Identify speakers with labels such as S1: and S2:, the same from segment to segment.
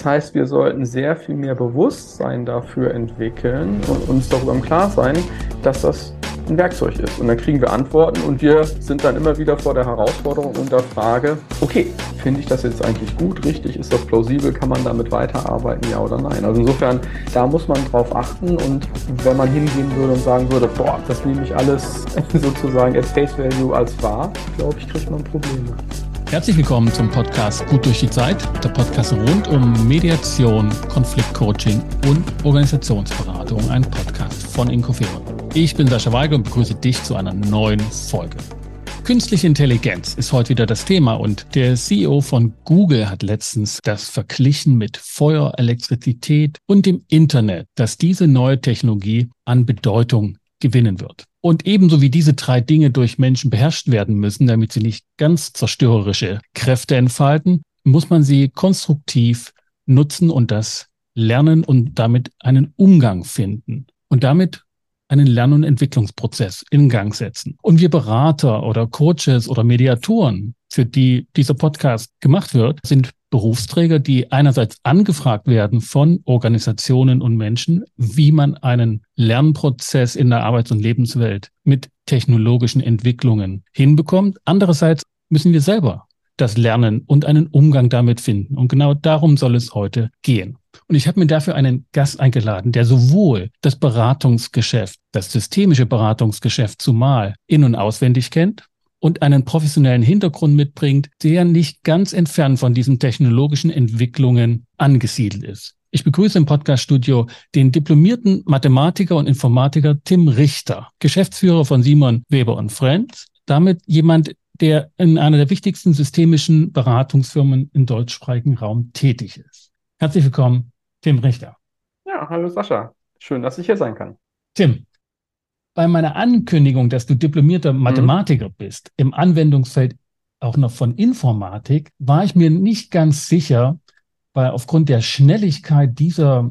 S1: Das heißt, wir sollten sehr viel mehr Bewusstsein dafür entwickeln und uns darüber im Klaren sein, dass das ein Werkzeug ist. Und dann kriegen wir Antworten und wir sind dann immer wieder vor der Herausforderung und der Frage, okay, finde ich das jetzt eigentlich gut, richtig, ist das plausibel, kann man damit weiterarbeiten, ja oder nein? Also insofern, da muss man drauf achten und wenn man hingehen würde und sagen würde, boah, das nehme ich alles sozusagen at face value als wahr, glaube ich, kriegt man Probleme.
S2: Herzlich willkommen zum Podcast Gut durch die Zeit, der Podcast rund um Mediation, Konfliktcoaching und Organisationsberatung, ein Podcast von Incofero. Ich bin Sascha Weigel und begrüße dich zu einer neuen Folge. Künstliche Intelligenz ist heute wieder das Thema und der CEO von Google hat letztens das verglichen mit Feuer, Elektrizität und dem Internet, dass diese neue Technologie an Bedeutung gewinnen wird. Und ebenso wie diese drei Dinge durch Menschen beherrscht werden müssen, damit sie nicht ganz zerstörerische Kräfte entfalten, muss man sie konstruktiv nutzen und das lernen und damit einen Umgang finden und damit einen Lern- und Entwicklungsprozess in Gang setzen. Und wir Berater oder Coaches oder Mediatoren, für die dieser Podcast gemacht wird, sind Berufsträger, die einerseits angefragt werden von Organisationen und Menschen, wie man einen Lernprozess in der Arbeits- und Lebenswelt mit technologischen Entwicklungen hinbekommt. Andererseits müssen wir selber das lernen und einen Umgang damit finden. Und genau darum soll es heute gehen. Und ich habe mir dafür einen Gast eingeladen, der sowohl das Beratungsgeschäft, das systemische Beratungsgeschäft zumal in- und auswendig kennt, und einen professionellen Hintergrund mitbringt, der nicht ganz entfernt von diesen technologischen Entwicklungen angesiedelt ist. Ich begrüße im Podcaststudio den diplomierten Mathematiker und Informatiker Tim Richter, Geschäftsführer von Simon Weber und Friends, damit jemand, der in einer der wichtigsten systemischen Beratungsfirmen im deutschsprachigen Raum tätig ist. Herzlich willkommen, Tim Richter.
S1: Ja, hallo Sascha. Schön, dass ich hier sein kann.
S2: Tim, bei meiner Ankündigung, dass du diplomierter mhm. Mathematiker mhm. bist, im Anwendungsfeld auch noch von Informatik, war ich mir nicht ganz sicher, weil aufgrund der Schnelligkeit dieser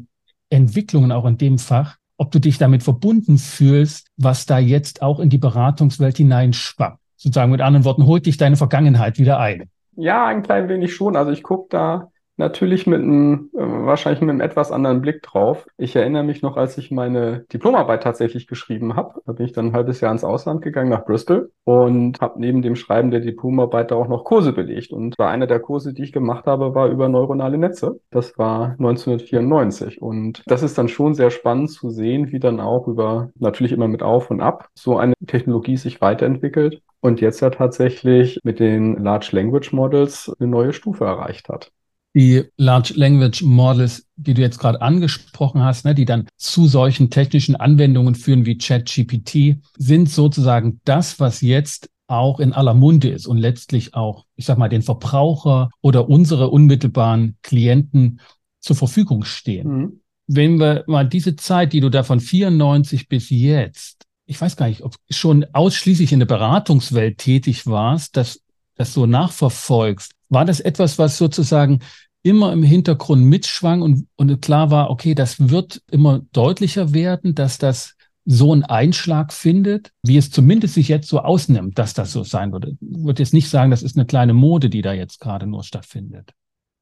S2: Entwicklungen auch in dem Fach, ob du dich damit verbunden fühlst, was da jetzt auch in die Beratungswelt hineinschwappt. Sozusagen mit anderen Worten, holt dich deine Vergangenheit wieder ein.
S1: Ja, ein klein wenig schon. Also ich gucke da natürlich mit einem, äh, wahrscheinlich mit einem etwas anderen Blick drauf. Ich erinnere mich noch, als ich meine Diplomarbeit tatsächlich geschrieben habe. Da bin ich dann ein halbes Jahr ins Ausland gegangen, nach Bristol und habe neben dem Schreiben der Diplomarbeit da auch noch Kurse belegt. Und einer der Kurse, die ich gemacht habe, war über neuronale Netze. Das war 1994. Und das ist dann schon sehr spannend zu sehen, wie dann auch über, natürlich immer mit Auf und Ab, so eine Technologie sich weiterentwickelt und jetzt ja tatsächlich mit den Large Language Models eine neue Stufe erreicht hat
S2: die Large Language Models, die du jetzt gerade angesprochen hast, ne, die dann zu solchen technischen Anwendungen führen wie ChatGPT, sind sozusagen das, was jetzt auch in aller Munde ist und letztlich auch, ich sag mal, den Verbraucher oder unsere unmittelbaren Klienten zur Verfügung stehen. Mhm. Wenn wir mal diese Zeit, die du da von 94 bis jetzt, ich weiß gar nicht, ob schon ausschließlich in der Beratungswelt tätig warst, dass das so nachverfolgst, war das etwas, was sozusagen immer im Hintergrund mitschwang und, und klar war, okay, das wird immer deutlicher werden, dass das so einen Einschlag findet, wie es zumindest sich jetzt so ausnimmt, dass das so sein würde. Ich würde jetzt nicht sagen, das ist eine kleine Mode, die da jetzt gerade nur stattfindet.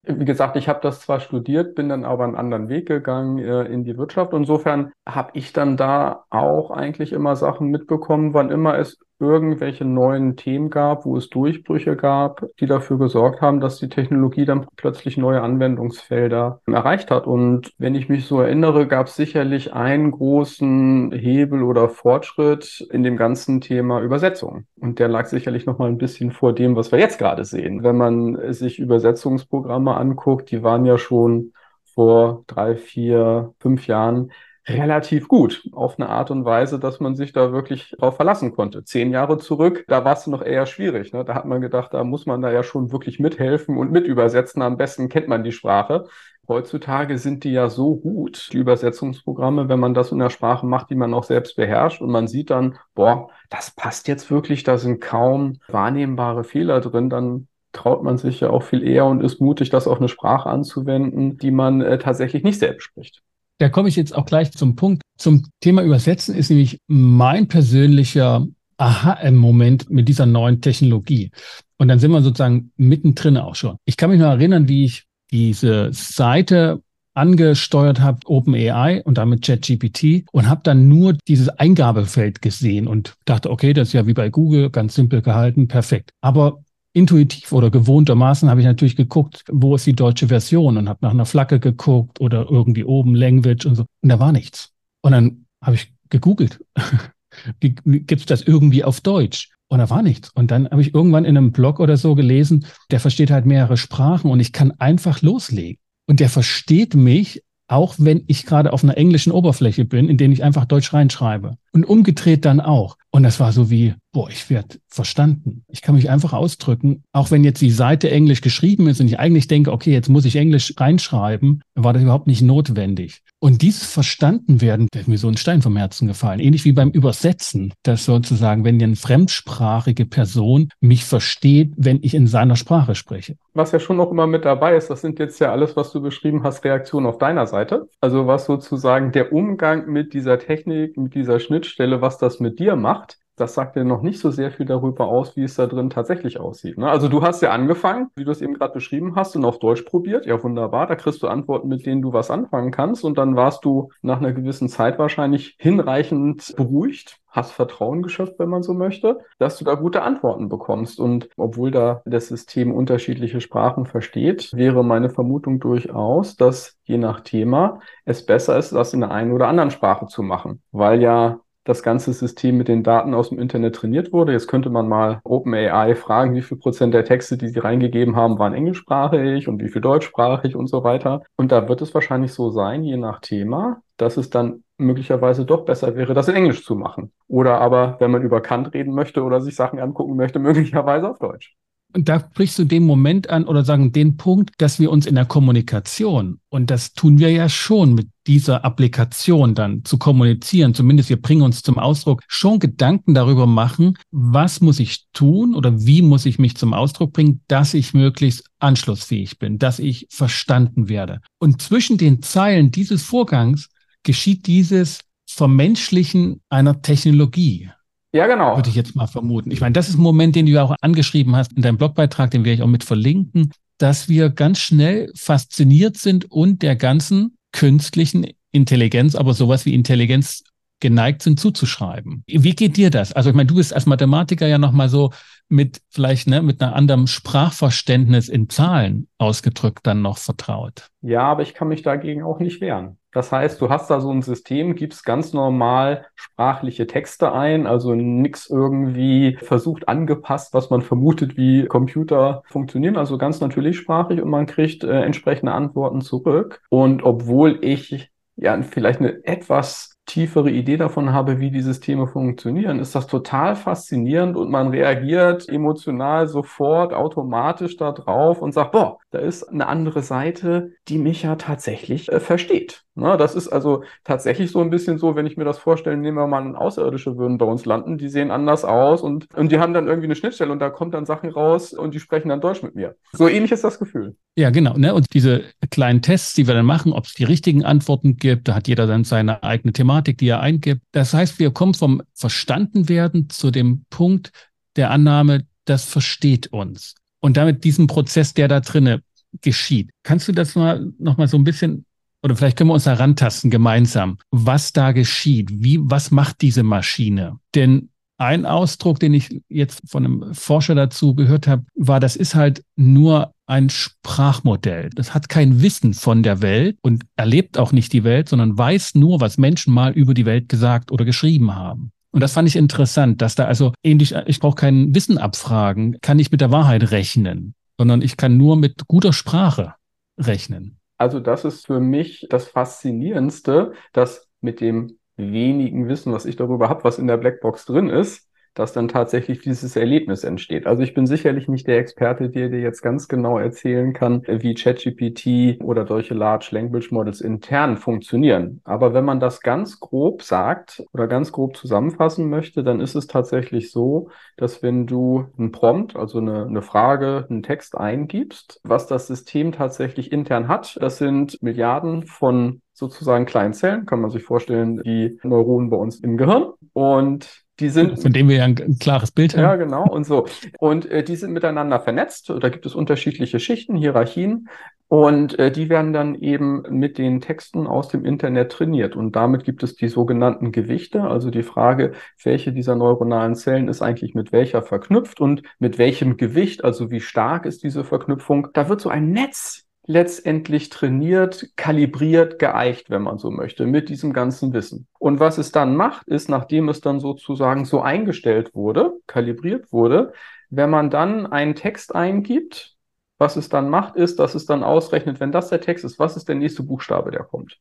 S1: Wie gesagt, ich habe das zwar studiert, bin dann aber einen anderen Weg gegangen äh, in die Wirtschaft. Insofern habe ich dann da auch eigentlich immer Sachen mitbekommen, wann immer es irgendwelche neuen Themen gab, wo es Durchbrüche gab, die dafür gesorgt haben, dass die Technologie dann plötzlich neue Anwendungsfelder erreicht hat. Und wenn ich mich so erinnere, gab es sicherlich einen großen Hebel oder Fortschritt in dem ganzen Thema Übersetzung. Und der lag sicherlich noch mal ein bisschen vor dem, was wir jetzt gerade sehen. Wenn man sich Übersetzungsprogramme anguckt, die waren ja schon vor drei, vier, fünf Jahren relativ gut auf eine Art und Weise, dass man sich da wirklich drauf verlassen konnte. Zehn Jahre zurück, da war es noch eher schwierig. Ne? Da hat man gedacht, da muss man da ja schon wirklich mithelfen und mit übersetzen. Am besten kennt man die Sprache. Heutzutage sind die ja so gut, die Übersetzungsprogramme, wenn man das in der Sprache macht, die man auch selbst beherrscht und man sieht dann, boah, das passt jetzt wirklich, da sind kaum wahrnehmbare Fehler drin, dann traut man sich ja auch viel eher und ist mutig, das auf eine Sprache anzuwenden, die man äh, tatsächlich nicht selbst spricht.
S2: Da komme ich jetzt auch gleich zum Punkt. Zum Thema Übersetzen ist nämlich mein persönlicher Aha-Moment mit dieser neuen Technologie. Und dann sind wir sozusagen mittendrin auch schon. Ich kann mich noch erinnern, wie ich diese Seite angesteuert habe, OpenAI und damit ChatGPT und habe dann nur dieses Eingabefeld gesehen und dachte, okay, das ist ja wie bei Google, ganz simpel gehalten, perfekt. Aber intuitiv oder gewohntermaßen habe ich natürlich geguckt, wo ist die deutsche Version und habe nach einer Flagge geguckt oder irgendwie oben Language und so. Und da war nichts. Und dann habe ich gegoogelt. Gibt es das irgendwie auf Deutsch? Und da war nichts. Und dann habe ich irgendwann in einem Blog oder so gelesen, der versteht halt mehrere Sprachen und ich kann einfach loslegen. Und der versteht mich, auch wenn ich gerade auf einer englischen Oberfläche bin, in denen ich einfach Deutsch reinschreibe. Und umgedreht dann auch. Und das war so wie, boah, ich werde verstanden. Ich kann mich einfach ausdrücken. Auch wenn jetzt die Seite Englisch geschrieben ist und ich eigentlich denke, okay, jetzt muss ich Englisch reinschreiben, war das überhaupt nicht notwendig. Und dieses Verstanden werden, da ist mir so ein Stein vom Herzen gefallen. Ähnlich wie beim Übersetzen, dass sozusagen, wenn eine fremdsprachige Person mich versteht, wenn ich in seiner Sprache spreche.
S1: Was ja schon noch immer mit dabei ist, das sind jetzt ja alles, was du beschrieben hast, Reaktionen auf deiner Seite. Also was sozusagen der Umgang mit dieser Technik, mit dieser Schnittstelle, was das mit dir macht das sagt ja noch nicht so sehr viel darüber aus, wie es da drin tatsächlich aussieht. Ne? Also du hast ja angefangen, wie du es eben gerade beschrieben hast, und auf Deutsch probiert. Ja, wunderbar. Da kriegst du Antworten, mit denen du was anfangen kannst. Und dann warst du nach einer gewissen Zeit wahrscheinlich hinreichend beruhigt, hast Vertrauen geschöpft, wenn man so möchte, dass du da gute Antworten bekommst. Und obwohl da das System unterschiedliche Sprachen versteht, wäre meine Vermutung durchaus, dass je nach Thema es besser ist, das in der einen oder anderen Sprache zu machen, weil ja das ganze System mit den Daten aus dem Internet trainiert wurde. Jetzt könnte man mal OpenAI fragen, wie viel Prozent der Texte, die sie reingegeben haben, waren englischsprachig und wie viel deutschsprachig und so weiter. Und da wird es wahrscheinlich so sein, je nach Thema, dass es dann möglicherweise doch besser wäre, das in Englisch zu machen. Oder aber, wenn man über Kant reden möchte oder sich Sachen angucken möchte, möglicherweise auf Deutsch.
S2: Und da sprichst du den Moment an oder sagen den Punkt, dass wir uns in der Kommunikation, und das tun wir ja schon mit dieser Applikation dann zu kommunizieren, zumindest wir bringen uns zum Ausdruck, schon Gedanken darüber machen, was muss ich tun oder wie muss ich mich zum Ausdruck bringen, dass ich möglichst anschlussfähig bin, dass ich verstanden werde. Und zwischen den Zeilen dieses Vorgangs geschieht dieses Vermenschlichen einer Technologie.
S1: Ja, genau.
S2: Würde ich jetzt mal vermuten. Ich meine, das ist ein Moment, den du ja auch angeschrieben hast in deinem Blogbeitrag, den werde ich auch mit verlinken, dass wir ganz schnell fasziniert sind und der ganzen künstlichen Intelligenz, aber sowas wie Intelligenz geneigt sind zuzuschreiben. Wie geht dir das? Also ich meine, du bist als Mathematiker ja nochmal so mit vielleicht ne, mit einer anderen Sprachverständnis in Zahlen ausgedrückt dann noch vertraut.
S1: Ja, aber ich kann mich dagegen auch nicht wehren. Das heißt, du hast da so ein System, gibst ganz normal sprachliche Texte ein, also nichts irgendwie versucht angepasst, was man vermutet, wie Computer funktionieren, also ganz natürlich sprachlich und man kriegt äh, entsprechende Antworten zurück. Und obwohl ich ja vielleicht eine etwas tiefere Idee davon habe, wie die Systeme funktionieren, ist das total faszinierend und man reagiert emotional sofort automatisch da drauf und sagt, boah, da ist eine andere Seite, die mich ja tatsächlich äh, versteht. Na, das ist also tatsächlich so ein bisschen so, wenn ich mir das vorstelle, nehmen wir mal Außerirdische würden bei uns landen, die sehen anders aus und, und die haben dann irgendwie eine Schnittstelle und da kommt dann Sachen raus und die sprechen dann Deutsch mit mir. So ähnlich ist das Gefühl.
S2: Ja, genau. Ne? Und diese kleinen Tests, die wir dann machen, ob es die richtigen Antworten gibt, da hat jeder dann seine eigene Thematik, die er eingibt. Das heißt, wir kommen vom Verstandenwerden zu dem Punkt der Annahme, das versteht uns. Und damit diesen Prozess, der da drinne geschieht. Kannst du das mal noch mal so ein bisschen oder vielleicht können wir uns herantasten gemeinsam, was da geschieht, wie, was macht diese Maschine? Denn ein Ausdruck, den ich jetzt von einem Forscher dazu gehört habe, war, das ist halt nur ein Sprachmodell. Das hat kein Wissen von der Welt und erlebt auch nicht die Welt, sondern weiß nur, was Menschen mal über die Welt gesagt oder geschrieben haben. Und das fand ich interessant, dass da also ähnlich, ich brauche kein Wissen abfragen, kann ich mit der Wahrheit rechnen, sondern ich kann nur mit guter Sprache rechnen.
S1: Also das ist für mich das Faszinierendste, dass mit dem wenigen Wissen, was ich darüber habe, was in der Blackbox drin ist, dass dann tatsächlich dieses Erlebnis entsteht. Also ich bin sicherlich nicht der Experte, der dir jetzt ganz genau erzählen kann, wie ChatGPT oder solche Large Language Models intern funktionieren. Aber wenn man das ganz grob sagt oder ganz grob zusammenfassen möchte, dann ist es tatsächlich so, dass wenn du einen Prompt, also eine, eine Frage, einen Text eingibst, was das System tatsächlich intern hat, das sind Milliarden von sozusagen kleinen Zellen, kann man sich vorstellen, die Neuronen bei uns im Gehirn. Und die sind,
S2: von dem wir ja ein, klares Bild haben.
S1: Ja, genau und so. Und äh, die sind miteinander vernetzt. Da gibt es unterschiedliche Schichten, Hierarchien. Und äh, die werden dann eben mit den Texten aus dem Internet trainiert. Und damit gibt es die sogenannten Gewichte, also die Frage, welche dieser neuronalen Zellen ist eigentlich mit welcher verknüpft und mit welchem Gewicht, also wie stark ist diese Verknüpfung. Da wird so ein Netz letztendlich trainiert, kalibriert, geeicht, wenn man so möchte, mit diesem ganzen Wissen. Und was es dann macht, ist, nachdem es dann sozusagen so eingestellt wurde, kalibriert wurde, wenn man dann einen Text eingibt, was es dann macht, ist, dass es dann ausrechnet, wenn das der Text ist, was ist der nächste Buchstabe, der kommt?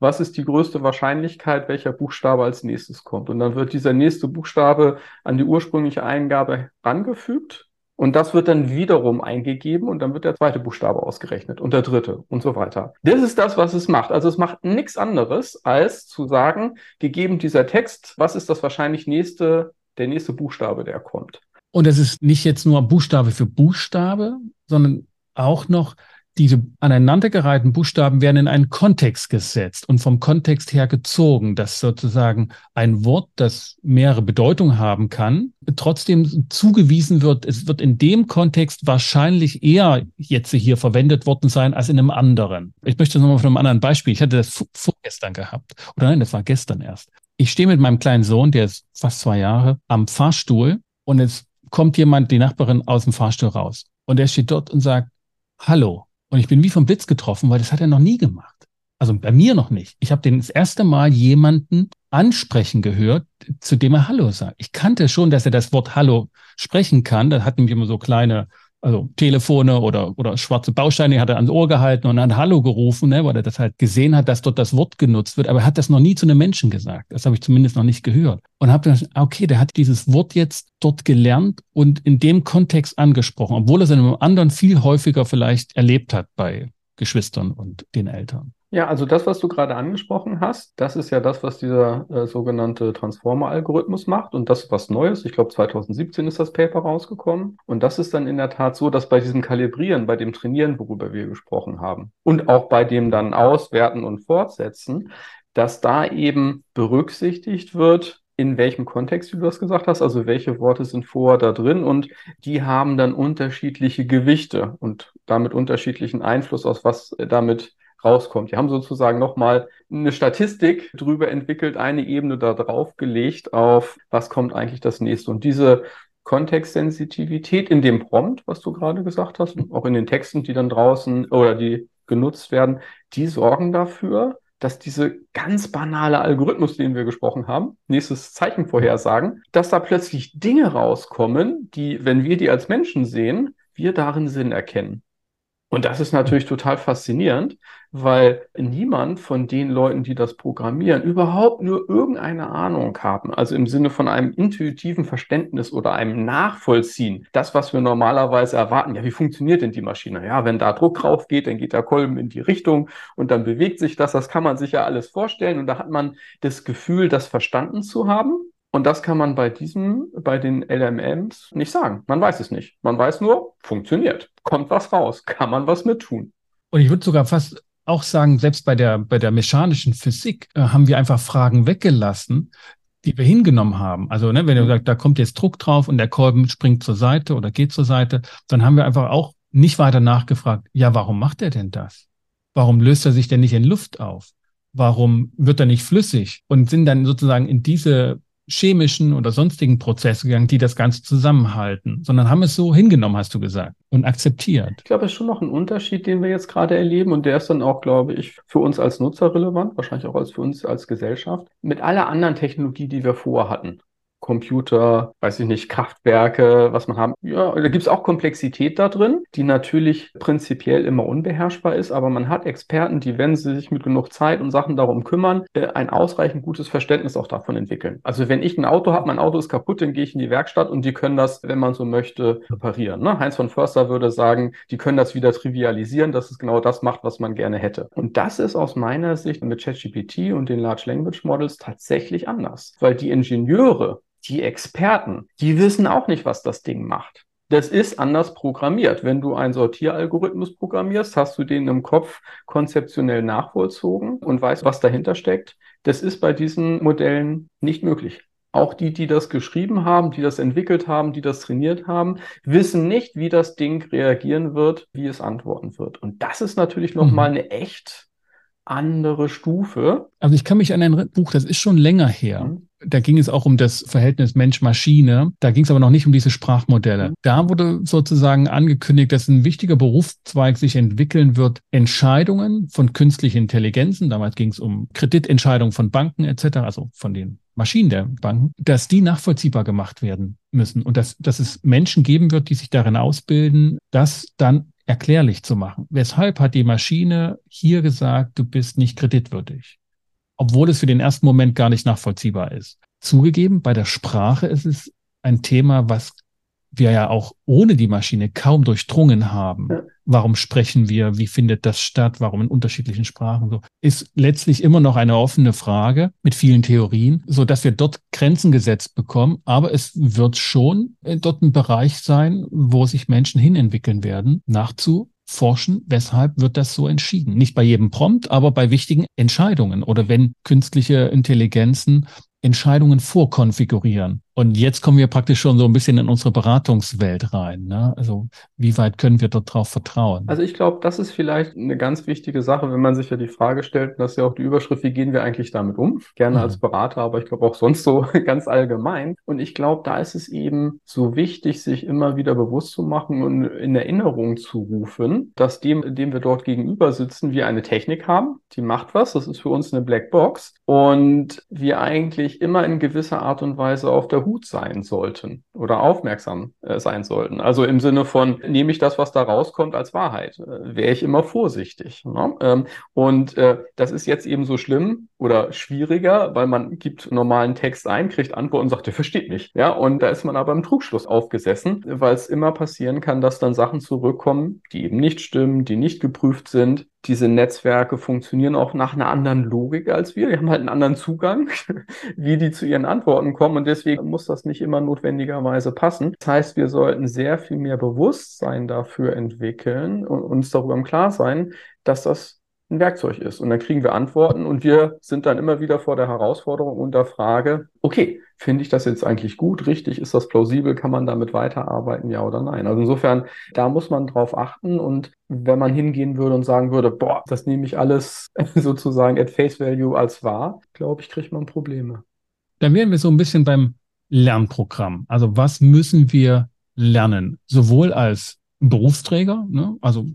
S1: Was ist die größte Wahrscheinlichkeit, welcher Buchstabe als nächstes kommt? Und dann wird dieser nächste Buchstabe an die ursprüngliche Eingabe rangefügt. Und das wird dann wiederum eingegeben und dann wird der zweite Buchstabe ausgerechnet und der dritte und so weiter. Das ist das, was es macht. Also es macht nichts anderes, als zu sagen, gegeben dieser Text, was ist das wahrscheinlich nächste, der nächste Buchstabe, der kommt.
S2: Und es ist nicht jetzt nur Buchstabe für Buchstabe, sondern auch noch diese aneinandergereihten Buchstaben werden in einen Kontext gesetzt und vom Kontext her gezogen, dass sozusagen ein Wort, das mehrere Bedeutungen haben kann, trotzdem zugewiesen wird, es wird in dem Kontext wahrscheinlich eher jetzt hier verwendet worden sein als in einem anderen. Ich möchte nochmal von einem anderen Beispiel. Ich hatte das vorgestern gehabt. Oder nein, das war gestern erst. Ich stehe mit meinem kleinen Sohn, der ist fast zwei Jahre, am Fahrstuhl und es kommt jemand, die Nachbarin, aus dem Fahrstuhl raus. Und er steht dort und sagt, Hallo. Und ich bin wie vom Blitz getroffen, weil das hat er noch nie gemacht. Also bei mir noch nicht. Ich habe den das erste Mal jemanden ansprechen gehört, zu dem er Hallo sagt. Ich kannte schon, dass er das Wort Hallo sprechen kann. Da hatten wir immer so kleine also Telefone oder, oder schwarze Bausteine hat er ans Ohr gehalten und hat Hallo gerufen, ne, weil er das halt gesehen hat, dass dort das Wort genutzt wird. Aber er hat das noch nie zu einem Menschen gesagt. Das habe ich zumindest noch nicht gehört. Und habe dann, okay, der hat dieses Wort jetzt dort gelernt und in dem Kontext angesprochen, obwohl er es in einem anderen viel häufiger vielleicht erlebt hat bei Geschwistern und den Eltern.
S1: Ja, also das, was du gerade angesprochen hast, das ist ja das, was dieser äh, sogenannte Transformer-Algorithmus macht. Und das ist was Neues. Ich glaube, 2017 ist das Paper rausgekommen. Und das ist dann in der Tat so, dass bei diesem Kalibrieren, bei dem Trainieren, worüber wir gesprochen haben, und auch bei dem dann Auswerten und Fortsetzen, dass da eben berücksichtigt wird, in welchem Kontext, wie du das gesagt hast, also welche Worte sind vorher da drin und die haben dann unterschiedliche Gewichte und damit unterschiedlichen Einfluss aus was damit rauskommt. Die haben sozusagen nochmal eine Statistik drüber entwickelt, eine Ebene da drauf gelegt auf, was kommt eigentlich das nächste. Und diese Kontextsensitivität in dem Prompt, was du gerade gesagt hast, auch in den Texten, die dann draußen oder die genutzt werden, die sorgen dafür, dass diese ganz banale Algorithmus, den wir gesprochen haben, nächstes Zeichen vorhersagen, dass da plötzlich Dinge rauskommen, die, wenn wir die als Menschen sehen, wir darin Sinn erkennen. Und das ist natürlich total faszinierend, weil niemand von den Leuten, die das programmieren, überhaupt nur irgendeine Ahnung haben. Also im Sinne von einem intuitiven Verständnis oder einem Nachvollziehen. Das, was wir normalerweise erwarten. Ja, wie funktioniert denn die Maschine? Ja, wenn da Druck drauf geht, dann geht der Kolben in die Richtung und dann bewegt sich das. Das kann man sich ja alles vorstellen. Und da hat man das Gefühl, das verstanden zu haben. Und das kann man bei diesem, bei den LMMs nicht sagen. Man weiß es nicht. Man weiß nur, funktioniert. Kommt was raus. Kann man was mit tun.
S2: Und ich würde sogar fast auch sagen, selbst bei der, bei der mechanischen Physik äh, haben wir einfach Fragen weggelassen, die wir hingenommen haben. Also, ne, wenn du sagst, da kommt jetzt Druck drauf und der Kolben springt zur Seite oder geht zur Seite, dann haben wir einfach auch nicht weiter nachgefragt, ja, warum macht er denn das? Warum löst er sich denn nicht in Luft auf? Warum wird er nicht flüssig? Und sind dann sozusagen in diese chemischen oder sonstigen Prozesse gegangen, die das Ganze zusammenhalten, sondern haben es so hingenommen, hast du gesagt, und akzeptiert.
S1: Ich glaube, es ist schon noch ein Unterschied, den wir jetzt gerade erleben und der ist dann auch, glaube ich, für uns als Nutzer relevant, wahrscheinlich auch als für uns als Gesellschaft, mit aller anderen Technologie, die wir vorher hatten. Computer, weiß ich nicht, Kraftwerke, was man haben. Ja, da gibt es auch Komplexität da drin, die natürlich prinzipiell immer unbeherrschbar ist, aber man hat Experten, die, wenn sie sich mit genug Zeit und Sachen darum kümmern, äh, ein ausreichend gutes Verständnis auch davon entwickeln. Also wenn ich ein Auto habe, mein Auto ist kaputt, dann gehe ich in die Werkstatt und die können das, wenn man so möchte, reparieren. Ne? Heinz von Förster würde sagen, die können das wieder trivialisieren, dass es genau das macht, was man gerne hätte. Und das ist aus meiner Sicht mit ChatGPT und den Large Language Models tatsächlich anders, weil die Ingenieure, die Experten, die wissen auch nicht, was das Ding macht. Das ist anders programmiert. Wenn du einen Sortieralgorithmus programmierst, hast du den im Kopf konzeptionell nachvollzogen und weißt, was dahinter steckt. Das ist bei diesen Modellen nicht möglich. auch die, die das geschrieben haben, die das entwickelt haben, die das trainiert haben, wissen nicht, wie das Ding reagieren wird, wie es antworten wird. Und das ist natürlich nochmal mhm. eine echt andere Stufe.
S2: Also ich kann mich an ein Buch, das ist schon länger her. Mhm. Da ging es auch um das Verhältnis Mensch-Maschine. Da ging es aber noch nicht um diese Sprachmodelle. Mhm. Da wurde sozusagen angekündigt, dass ein wichtiger Berufszweig sich entwickeln wird, Entscheidungen von künstlichen Intelligenzen, damals ging es um Kreditentscheidungen von Banken etc., also von den Maschinen der Banken, dass die nachvollziehbar gemacht werden müssen und dass, dass es Menschen geben wird, die sich darin ausbilden, das dann erklärlich zu machen. Weshalb hat die Maschine hier gesagt, du bist nicht kreditwürdig? Obwohl es für den ersten Moment gar nicht nachvollziehbar ist. Zugegeben, bei der Sprache ist es ein Thema, was wir ja auch ohne die Maschine kaum durchdrungen haben. Ja. Warum sprechen wir? Wie findet das statt? Warum in unterschiedlichen Sprachen? So ist letztlich immer noch eine offene Frage mit vielen Theorien, so dass wir dort Grenzen gesetzt bekommen. Aber es wird schon äh, dort ein Bereich sein, wo sich Menschen hinentwickeln werden, nachzuforschen, weshalb wird das so entschieden? Nicht bei jedem Prompt, aber bei wichtigen Entscheidungen oder wenn künstliche Intelligenzen Entscheidungen vorkonfigurieren. Und jetzt kommen wir praktisch schon so ein bisschen in unsere Beratungswelt rein. Ne? Also wie weit können wir dort drauf vertrauen?
S1: Also ich glaube, das ist vielleicht eine ganz wichtige Sache, wenn man sich ja die Frage stellt, das ist ja auch die Überschrift, wie gehen wir eigentlich damit um? Gerne mhm. als Berater, aber ich glaube auch sonst so ganz allgemein. Und ich glaube, da ist es eben so wichtig, sich immer wieder bewusst zu machen und in Erinnerung zu rufen, dass dem, dem wir dort gegenüber sitzen, wir eine Technik haben, die macht was, das ist für uns eine Blackbox und wir eigentlich immer in gewisser Art und Weise auf der Hut sein sollten oder aufmerksam äh, sein sollten. Also im Sinne von, nehme ich das, was da rauskommt, als Wahrheit, äh, wäre ich immer vorsichtig. Ne? Ähm, und äh, das ist jetzt eben so schlimm oder schwieriger, weil man gibt normalen Text ein, kriegt Antwort und sagt, der versteht mich. Ja, und da ist man aber im Trugschluss aufgesessen, weil es immer passieren kann, dass dann Sachen zurückkommen, die eben nicht stimmen, die nicht geprüft sind, diese Netzwerke funktionieren auch nach einer anderen Logik als wir. Die haben halt einen anderen Zugang, wie die zu ihren Antworten kommen. Und deswegen muss das nicht immer notwendigerweise passen. Das heißt, wir sollten sehr viel mehr Bewusstsein dafür entwickeln und uns darüber im Klar sein, dass das ein Werkzeug ist. Und dann kriegen wir Antworten und wir sind dann immer wieder vor der Herausforderung und der Frage, okay, finde ich das jetzt eigentlich gut, richtig, ist das plausibel, kann man damit weiterarbeiten, ja oder nein? Also insofern, da muss man drauf achten und wenn man hingehen würde und sagen würde, boah, das nehme ich alles sozusagen at face value als wahr, glaube ich, kriegt man Probleme.
S2: Dann wären wir so ein bisschen beim Lernprogramm. Also was müssen wir lernen? Sowohl als Berufsträger, ne? also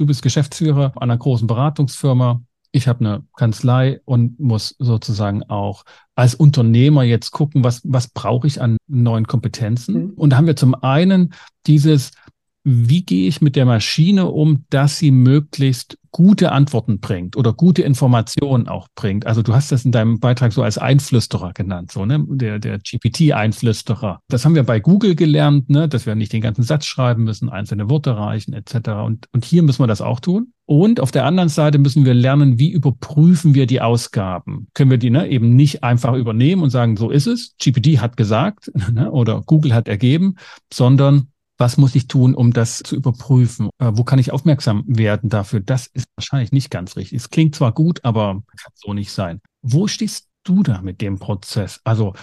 S2: du bist Geschäftsführer einer großen Beratungsfirma, ich habe eine Kanzlei und muss sozusagen auch als Unternehmer jetzt gucken, was, was brauche ich an neuen Kompetenzen. Mhm. Und da haben wir zum einen dieses, wie gehe ich mit der Maschine um, dass sie möglichst gute Antworten bringt oder gute Informationen auch bringt. Also du hast das in deinem Beitrag so als Einflüsterer genannt, so ne, der der GPT-Einflüsterer. Das haben wir bei Google gelernt, ne, dass wir nicht den ganzen Satz schreiben müssen, einzelne Worte reichen etc. Und und hier müssen wir das auch tun. Und auf der anderen Seite müssen wir lernen, wie überprüfen wir die Ausgaben? Können wir die ne, eben nicht einfach übernehmen und sagen, so ist es, GPT hat gesagt ne, oder Google hat ergeben, sondern was muss ich tun, um das zu überprüfen? Äh, wo kann ich aufmerksam werden dafür? Das ist wahrscheinlich nicht ganz richtig. Es klingt zwar gut, aber kann so nicht sein. Wo stehst du da mit dem Prozess? Also,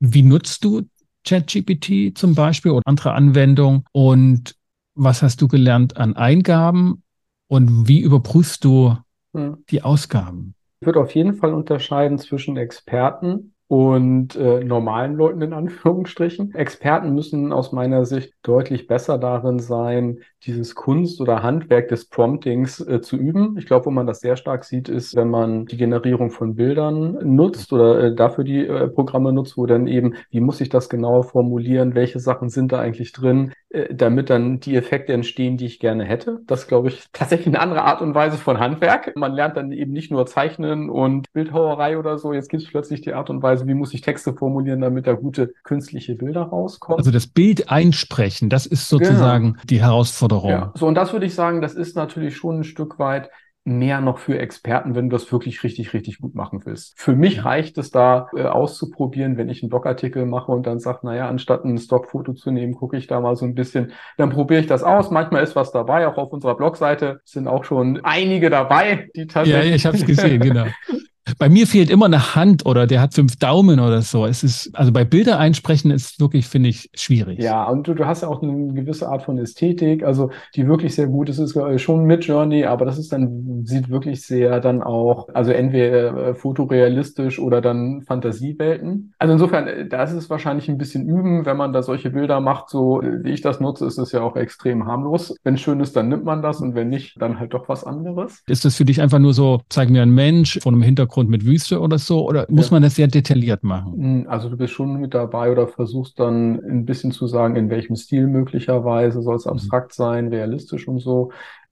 S2: wie nutzt du ChatGPT zum Beispiel oder andere Anwendungen? Und was hast du gelernt an Eingaben? Und wie überprüfst du hm. die Ausgaben?
S1: Ich würde auf jeden Fall unterscheiden zwischen Experten und äh, normalen Leuten in Anführungsstrichen. Experten müssen aus meiner Sicht deutlich besser darin sein, dieses Kunst oder Handwerk des Promptings äh, zu üben. Ich glaube, wo man das sehr stark sieht, ist, wenn man die Generierung von Bildern nutzt oder äh, dafür die äh, Programme nutzt, wo dann eben, wie muss ich das genauer formulieren, welche Sachen sind da eigentlich drin, damit dann die Effekte entstehen, die ich gerne hätte. Das glaube ich tatsächlich eine andere Art und Weise von Handwerk. Man lernt dann eben nicht nur Zeichnen und Bildhauerei oder so. Jetzt gibt es plötzlich die Art und Weise, wie muss ich Texte formulieren, damit da gute künstliche Bilder rauskommen.
S2: Also das Bild einsprechen, das ist sozusagen genau. die Herausforderung. Ja.
S1: So, und das würde ich sagen, das ist natürlich schon ein Stück weit mehr noch für Experten, wenn du das wirklich richtig, richtig gut machen willst. Für mich reicht es da äh, auszuprobieren, wenn ich einen Blogartikel mache und dann sage, naja, anstatt ein Stockfoto zu nehmen, gucke ich da mal so ein bisschen, dann probiere ich das aus. Manchmal ist was dabei, auch auf unserer Blogseite sind auch schon einige dabei, die tatsächlich.
S2: Ja, ich habe es gesehen, genau. Bei mir fehlt immer eine Hand oder der hat fünf Daumen oder so. Es ist, also bei Bilder einsprechen ist wirklich, finde ich, schwierig.
S1: Ja, und du, du hast ja auch eine gewisse Art von Ästhetik, also die wirklich sehr gut ist. Es ist schon mit Journey, aber das ist dann, sieht wirklich sehr dann auch, also entweder äh, fotorealistisch oder dann Fantasiewelten. Also insofern, äh, da ist es wahrscheinlich ein bisschen üben, wenn man da solche Bilder macht, so äh, wie ich das nutze, ist es ja auch extrem harmlos. Wenn es schön ist, dann nimmt man das und wenn nicht, dann halt doch was anderes.
S2: Ist das für dich einfach nur so, zeig mir einen Mensch von einem Hintergrund Hintergrund mit Wüste oder so? Oder muss ja. man das sehr detailliert machen?
S1: Hm, also du bist schon mit dabei oder versuchst dann ein bisschen zu sagen, in welchem Stil möglicherweise soll es mhm. abstrakt sein, realistisch und so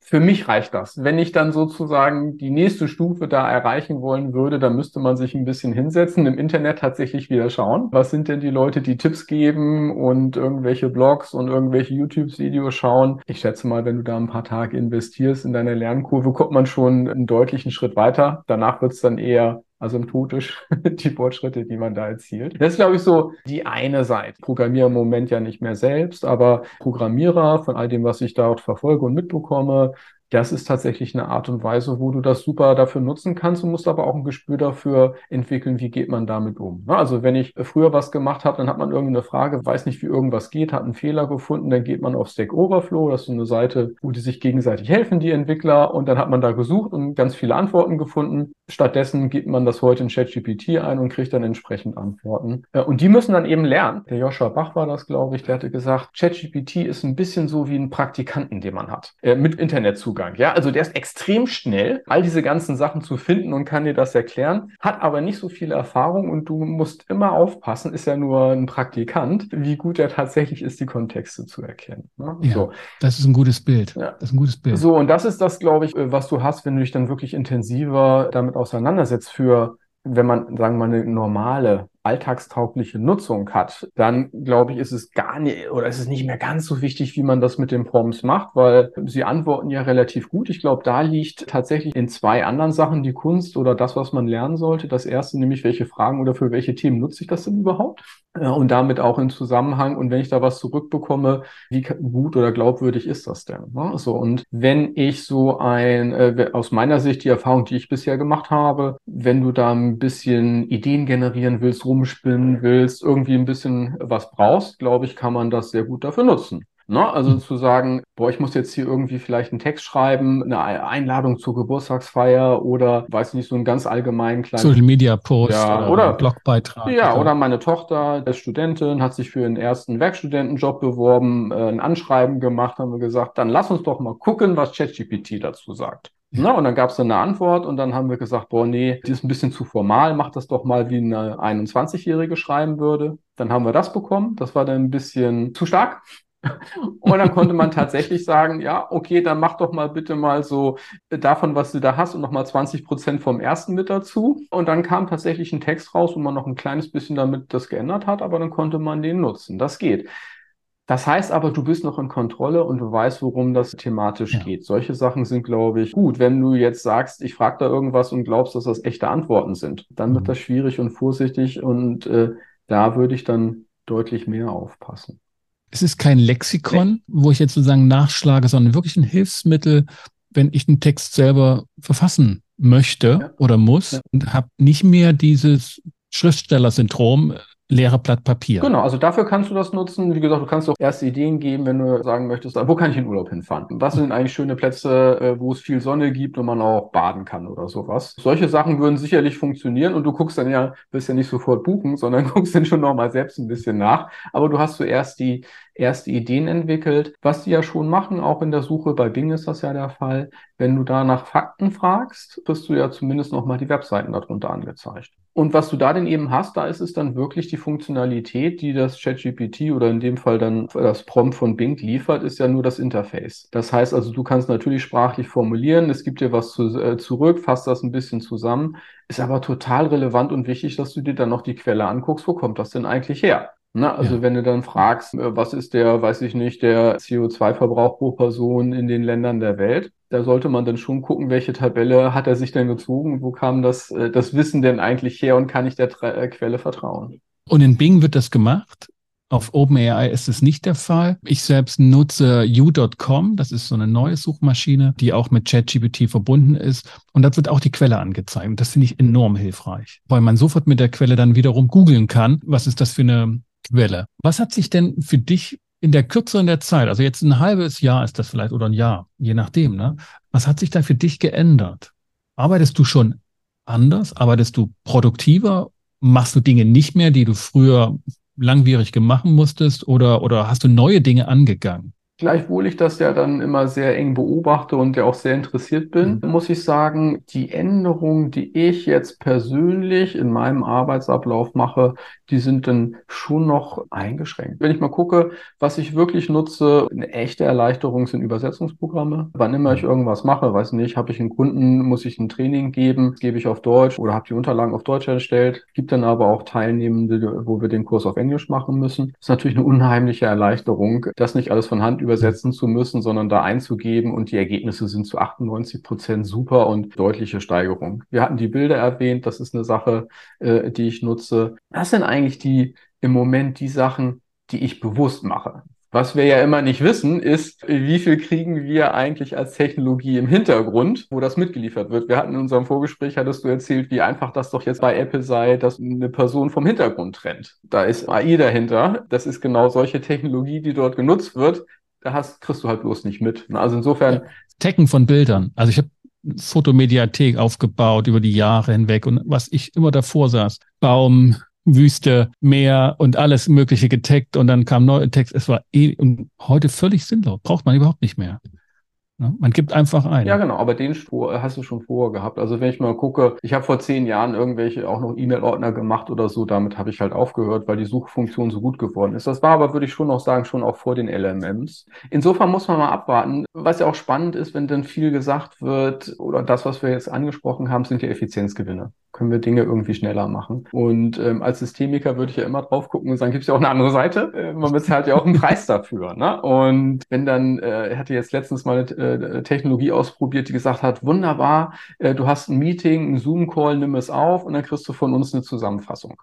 S1: für mich reicht das. Wenn ich dann sozusagen die nächste Stufe da erreichen wollen würde, dann müsste man sich ein bisschen hinsetzen, im Internet tatsächlich wieder schauen. Was sind denn die Leute, die Tipps geben und irgendwelche Blogs und irgendwelche YouTube-Videos schauen? Ich schätze mal, wenn du da ein paar Tage investierst in deine Lernkurve, kommt man schon einen deutlichen Schritt weiter. Danach wird es dann eher asymptotisch die Fortschritte, die man da erzielt. Das ist, glaube ich, so die eine Seite. Ich programmiere im Moment ja nicht mehr selbst, aber Programmierer von all dem, was ich dort verfolge und mitbekomme, das ist tatsächlich eine Art und Weise, wo du das super dafür nutzen kannst. Du musst aber auch ein Gespür dafür entwickeln, wie geht man damit um. Also wenn ich früher was gemacht habe, dann hat man irgendeine Frage, weiß nicht, wie irgendwas geht, hat einen Fehler gefunden, dann geht man auf Stack Overflow, das ist so eine Seite, wo die sich gegenseitig helfen, die Entwickler, und dann hat man da gesucht und ganz viele Antworten gefunden. Stattdessen gibt man das heute in ChatGPT ein und kriegt dann entsprechend Antworten. Äh, und die müssen dann eben lernen. Der Joshua Bach war das, glaube ich, der hatte gesagt, ChatGPT ist ein bisschen so wie ein Praktikanten, den man hat, äh, mit Internetzugang. Zugang. Ja, also der ist extrem schnell, all diese ganzen Sachen zu finden und kann dir das erklären, hat aber nicht so viel Erfahrung und du musst immer aufpassen, ist ja nur ein Praktikant, wie gut er tatsächlich ist, die Kontexte zu erkennen.
S2: Ne? Ja, so. Das ist ein gutes Bild. Ja.
S1: Das ist ein gutes Bild. So, und das ist das, glaube ich, was du hast, wenn du dich dann wirklich intensiver damit auseinandersetzt für wenn man, sagen wir mal, eine normale alltagstaugliche Nutzung hat, dann glaube ich, ist es gar nicht oder ist es nicht mehr ganz so wichtig, wie man das mit den Prompts macht, weil sie antworten ja relativ gut. Ich glaube, da liegt tatsächlich in zwei anderen Sachen die Kunst oder das, was man lernen sollte. Das erste nämlich, welche Fragen oder für welche Themen nutze ich das denn überhaupt? Und damit auch in Zusammenhang. Und wenn ich da was zurückbekomme, wie gut oder glaubwürdig ist das denn? Ne? So, und wenn ich so ein, äh, aus meiner Sicht die Erfahrung, die ich bisher gemacht habe, wenn du da ein bisschen Ideen generieren willst, rumspinnen willst, irgendwie ein bisschen was brauchst, glaube ich, kann man das sehr gut dafür nutzen. Ne? Also mhm. zu sagen, boah, ich muss jetzt hier irgendwie vielleicht einen Text schreiben, eine Einladung zur Geburtstagsfeier oder weiß nicht, so einen ganz allgemeinen kleinen
S2: Social Media Post
S1: ja, oder, oder Blogbeitrag. Ja, oder. oder meine Tochter, der Studentin, hat sich für den ersten Werkstudentenjob beworben, äh, ein Anschreiben gemacht, haben wir gesagt, dann lass uns doch mal gucken, was ChatGPT dazu sagt. Na, und dann gab es dann eine Antwort und dann haben wir gesagt, boah, nee, die ist ein bisschen zu formal, mach das doch mal wie eine 21-Jährige schreiben würde. Dann haben wir das bekommen, das war dann ein bisschen zu stark. Und dann konnte man tatsächlich sagen, ja, okay, dann mach doch mal bitte mal so davon, was du da hast und nochmal 20 Prozent vom ersten mit dazu. Und dann kam tatsächlich ein Text raus, wo man noch ein kleines bisschen damit das geändert hat, aber dann konnte man den nutzen. Das geht. Das heißt aber, du bist noch in Kontrolle und du weißt, worum das thematisch ja. geht. Solche Sachen sind, glaube ich, gut. Wenn du jetzt sagst, ich frage da irgendwas und glaubst, dass das echte Antworten sind, dann mhm. wird das schwierig und vorsichtig und äh, da würde ich dann deutlich mehr aufpassen.
S2: Es ist kein Lexikon, wo ich jetzt sozusagen nachschlage, sondern wirklich ein Hilfsmittel, wenn ich einen Text selber verfassen möchte ja. oder muss ja. und habe nicht mehr dieses Schriftsteller-Syndrom, leere Blatt Papier.
S1: Genau, also dafür kannst du das nutzen. Wie gesagt, du kannst auch erste Ideen geben, wenn du sagen möchtest, wo kann ich in Urlaub hinfahren? Was sind eigentlich schöne Plätze, äh, wo es viel Sonne gibt und man auch baden kann oder sowas? Solche Sachen würden sicherlich funktionieren und du guckst dann ja, willst ja nicht sofort buchen, sondern guckst dann schon nochmal selbst ein bisschen nach. Aber du hast zuerst die erste Ideen entwickelt, was die ja schon machen, auch in der Suche bei Bing ist das ja der Fall. Wenn du da nach Fakten fragst, kriegst du ja zumindest nochmal die Webseiten darunter angezeigt. Und was du da denn eben hast, da ist es dann wirklich die Funktionalität, die das ChatGPT oder in dem Fall dann das Prompt von Bing liefert, ist ja nur das Interface. Das heißt also, du kannst natürlich sprachlich formulieren, es gibt dir was zu, äh, zurück, fasst das ein bisschen zusammen, ist aber total relevant und wichtig, dass du dir dann noch die Quelle anguckst, wo kommt das denn eigentlich her? Na, also ja. wenn du dann fragst, äh, was ist der, weiß ich nicht, der CO2-Verbrauch pro Person in den Ländern der Welt, da sollte man dann schon gucken, welche Tabelle hat er sich denn gezogen, wo kam das, äh, das Wissen denn eigentlich her und kann ich der Tra äh, Quelle vertrauen?
S2: Und in Bing wird das gemacht? Auf OpenAI ist es nicht der Fall. Ich selbst nutze u.com. Das ist so eine neue Suchmaschine, die auch mit ChatGPT verbunden ist. Und dort wird auch die Quelle angezeigt. Und das finde ich enorm hilfreich, weil man sofort mit der Quelle dann wiederum googeln kann, was ist das für eine Quelle. Was hat sich denn für dich in der Kürze der Zeit, also jetzt ein halbes Jahr ist das vielleicht oder ein Jahr, je nachdem, ne? Was hat sich da für dich geändert? Arbeitest du schon anders? Arbeitest du produktiver? Machst du Dinge nicht mehr, die du früher langwierig gemacht musstest oder, oder hast du neue Dinge angegangen?
S1: Gleichwohl ich das ja dann immer sehr eng beobachte und ja auch sehr interessiert bin, mhm. muss ich sagen, die Änderungen, die ich jetzt persönlich in meinem Arbeitsablauf mache, die sind dann schon noch eingeschränkt. Wenn ich mal gucke, was ich wirklich nutze, eine echte Erleichterung sind Übersetzungsprogramme. Wann immer ich mhm. irgendwas mache, weiß nicht, habe ich einen Kunden, muss ich ein Training geben, gebe ich auf Deutsch oder habe die Unterlagen auf Deutsch erstellt. Gibt dann aber auch Teilnehmende, wo wir den Kurs auf Englisch machen müssen. Das ist natürlich eine unheimliche Erleichterung, das nicht alles von Hand übersetzen zu müssen, sondern da einzugeben und die Ergebnisse sind zu 98 Prozent super und deutliche Steigerung. Wir hatten die Bilder erwähnt, das ist eine Sache, äh, die ich nutze. Das sind eigentlich die im Moment die Sachen, die ich bewusst mache. Was wir ja immer nicht wissen, ist, wie viel kriegen wir eigentlich als Technologie im Hintergrund, wo das mitgeliefert wird. Wir hatten in unserem Vorgespräch, hattest du erzählt, wie einfach das doch jetzt bei Apple sei, dass eine Person vom Hintergrund trennt. Da ist AI dahinter. Das ist genau solche Technologie, die dort genutzt wird da hast, kriegst du halt bloß nicht mit. Also insofern.
S2: Tecken von Bildern. Also ich habe Fotomediathek aufgebaut über die Jahre hinweg und was ich immer davor saß, Baum, Wüste, Meer und alles Mögliche getaggt und dann kam neuer Text. Es war eh und heute völlig sinnlos. Braucht man überhaupt nicht mehr. Ne? Man gibt einfach ein.
S1: Ja, genau, aber den Spur hast du schon vorher gehabt. Also wenn ich mal gucke, ich habe vor zehn Jahren irgendwelche auch noch E-Mail-Ordner gemacht oder so, damit habe ich halt aufgehört, weil die Suchfunktion so gut geworden ist. Das war aber, würde ich schon noch sagen, schon auch vor den LMMs. Insofern muss man mal abwarten. Was ja auch spannend ist, wenn dann viel gesagt wird, oder das, was wir jetzt angesprochen haben, sind ja Effizienzgewinne können wir Dinge irgendwie schneller machen. Und ähm, als Systemiker würde ich ja immer drauf gucken und sagen, gibt es ja auch eine andere Seite. Äh, man bezahlt ja auch einen Preis dafür. Ne? Und wenn dann, äh, hatte jetzt letztens mal eine äh, Technologie ausprobiert, die gesagt hat, wunderbar, äh, du hast ein Meeting, einen Zoom-Call, nimm es auf und dann kriegst du von uns eine Zusammenfassung.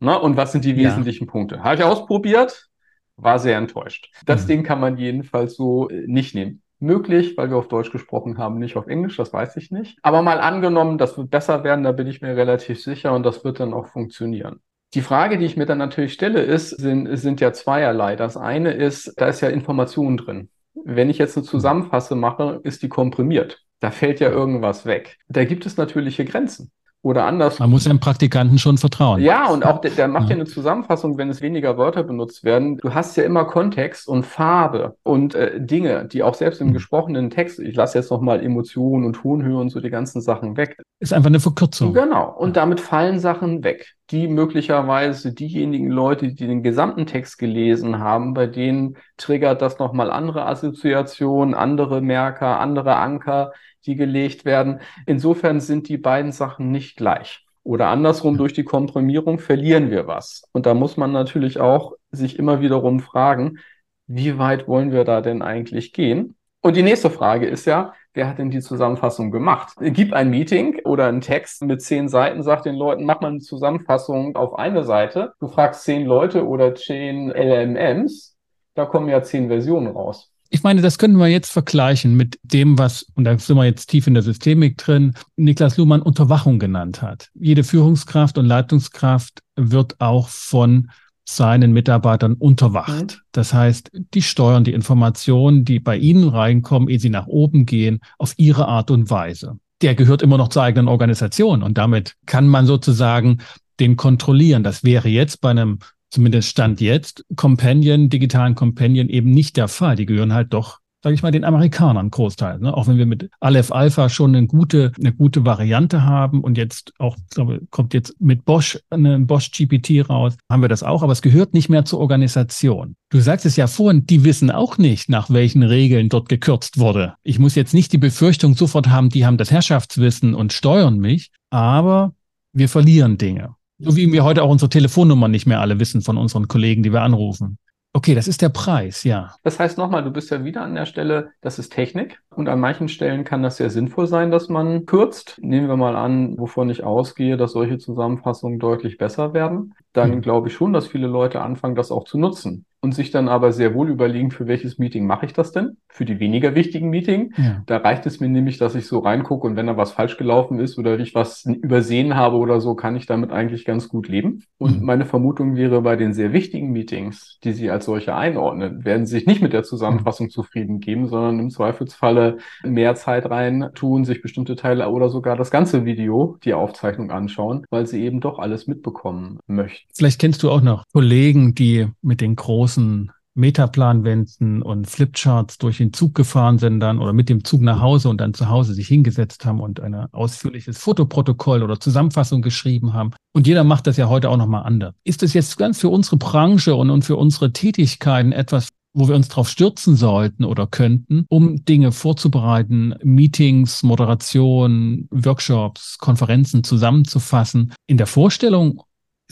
S1: Ne? Und was sind die ja. wesentlichen Punkte? Habe ich ausprobiert, war sehr enttäuscht. Das mhm. Ding kann man jedenfalls so äh, nicht nehmen möglich, weil wir auf Deutsch gesprochen haben, nicht auf Englisch, das weiß ich nicht. Aber mal angenommen, das wird besser werden, da bin ich mir relativ sicher und das wird dann auch funktionieren. Die Frage, die ich mir dann natürlich stelle, ist, sind, sind ja zweierlei. Das eine ist, da ist ja Information drin. Wenn ich jetzt eine Zusammenfasse mache, ist die komprimiert. Da fällt ja irgendwas weg. Da gibt es natürliche Grenzen. Oder anders.
S2: Man muss dem Praktikanten schon vertrauen.
S1: Ja, und auch der, der macht ja eine Zusammenfassung, wenn es weniger Wörter benutzt werden. Du hast ja immer Kontext und Farbe und äh, Dinge, die auch selbst im mhm. gesprochenen Text, ich lasse jetzt nochmal Emotionen und Tonhöhe und so die ganzen Sachen weg.
S2: Ist einfach eine Verkürzung.
S1: Genau. Und damit fallen Sachen weg, die möglicherweise diejenigen Leute, die den gesamten Text gelesen haben, bei denen triggert das nochmal andere Assoziationen, andere Merker, andere Anker, die gelegt werden. Insofern sind die beiden Sachen nicht gleich. Oder andersrum, durch die Komprimierung verlieren wir was. Und da muss man natürlich auch sich immer wiederum fragen, wie weit wollen wir da denn eigentlich gehen? Und die nächste Frage ist ja, wer hat denn die Zusammenfassung gemacht? Gib ein Meeting oder einen Text mit zehn Seiten, sag den Leuten, mach mal eine Zusammenfassung auf eine Seite. Du fragst zehn Leute oder zehn LMMs, da kommen ja zehn Versionen raus.
S2: Ich meine, das könnten wir jetzt vergleichen mit dem, was, und da sind wir jetzt tief in der Systemik drin, Niklas Luhmann Unterwachung genannt hat. Jede Führungskraft und Leitungskraft wird auch von seinen Mitarbeitern unterwacht. Mhm. Das heißt, die steuern die Informationen, die bei ihnen reinkommen, ehe sie nach oben gehen, auf ihre Art und Weise. Der gehört immer noch zur eigenen Organisation und damit kann man sozusagen den kontrollieren. Das wäre jetzt bei einem zumindest Stand jetzt, Companion, digitalen Companion eben nicht der Fall. Die gehören halt doch, sage ich mal, den Amerikanern Großteil. Ne? Auch wenn wir mit Aleph Alpha schon eine gute, eine gute Variante haben und jetzt auch, glaube, kommt jetzt mit Bosch eine Bosch GPT raus, haben wir das auch, aber es gehört nicht mehr zur Organisation. Du sagst es ja vorhin, die wissen auch nicht, nach welchen Regeln dort gekürzt wurde. Ich muss jetzt nicht die Befürchtung sofort haben, die haben das Herrschaftswissen und steuern mich, aber wir verlieren Dinge. So wie wir heute auch unsere Telefonnummern nicht mehr alle wissen von unseren Kollegen, die wir anrufen. Okay, das ist der Preis, ja.
S1: Das heißt nochmal, du bist ja wieder an der Stelle, das ist Technik und an manchen Stellen kann das sehr sinnvoll sein, dass man kürzt. Nehmen wir mal an, wovon ich ausgehe, dass solche Zusammenfassungen deutlich besser werden. Dann mhm. glaube ich schon, dass viele Leute anfangen, das auch zu nutzen und sich dann aber sehr wohl überlegen, für welches Meeting mache ich das denn? Für die weniger wichtigen Meeting. Ja. Da reicht es mir nämlich, dass ich so reingucke und wenn da was falsch gelaufen ist oder ich was übersehen habe oder so, kann ich damit eigentlich ganz gut leben. Und mhm. meine Vermutung wäre, bei den sehr wichtigen Meetings, die Sie als solche einordnen, werden Sie sich nicht mit der Zusammenfassung mhm. zufrieden geben, sondern im Zweifelsfalle mehr Zeit rein tun, sich bestimmte Teile oder sogar das ganze Video, die Aufzeichnung anschauen, weil Sie eben doch alles mitbekommen möchten.
S2: Vielleicht kennst du auch noch Kollegen, die mit den großen großen Metaplanwänden und Flipcharts durch den Zug gefahren sind dann oder mit dem Zug nach Hause und dann zu Hause sich hingesetzt haben und ein ausführliches Fotoprotokoll oder Zusammenfassung geschrieben haben. Und jeder macht das ja heute auch nochmal anders. Ist es jetzt ganz für unsere Branche und, und für unsere Tätigkeiten etwas, wo wir uns drauf stürzen sollten oder könnten, um Dinge vorzubereiten, Meetings, Moderation, Workshops, Konferenzen zusammenzufassen. In der Vorstellung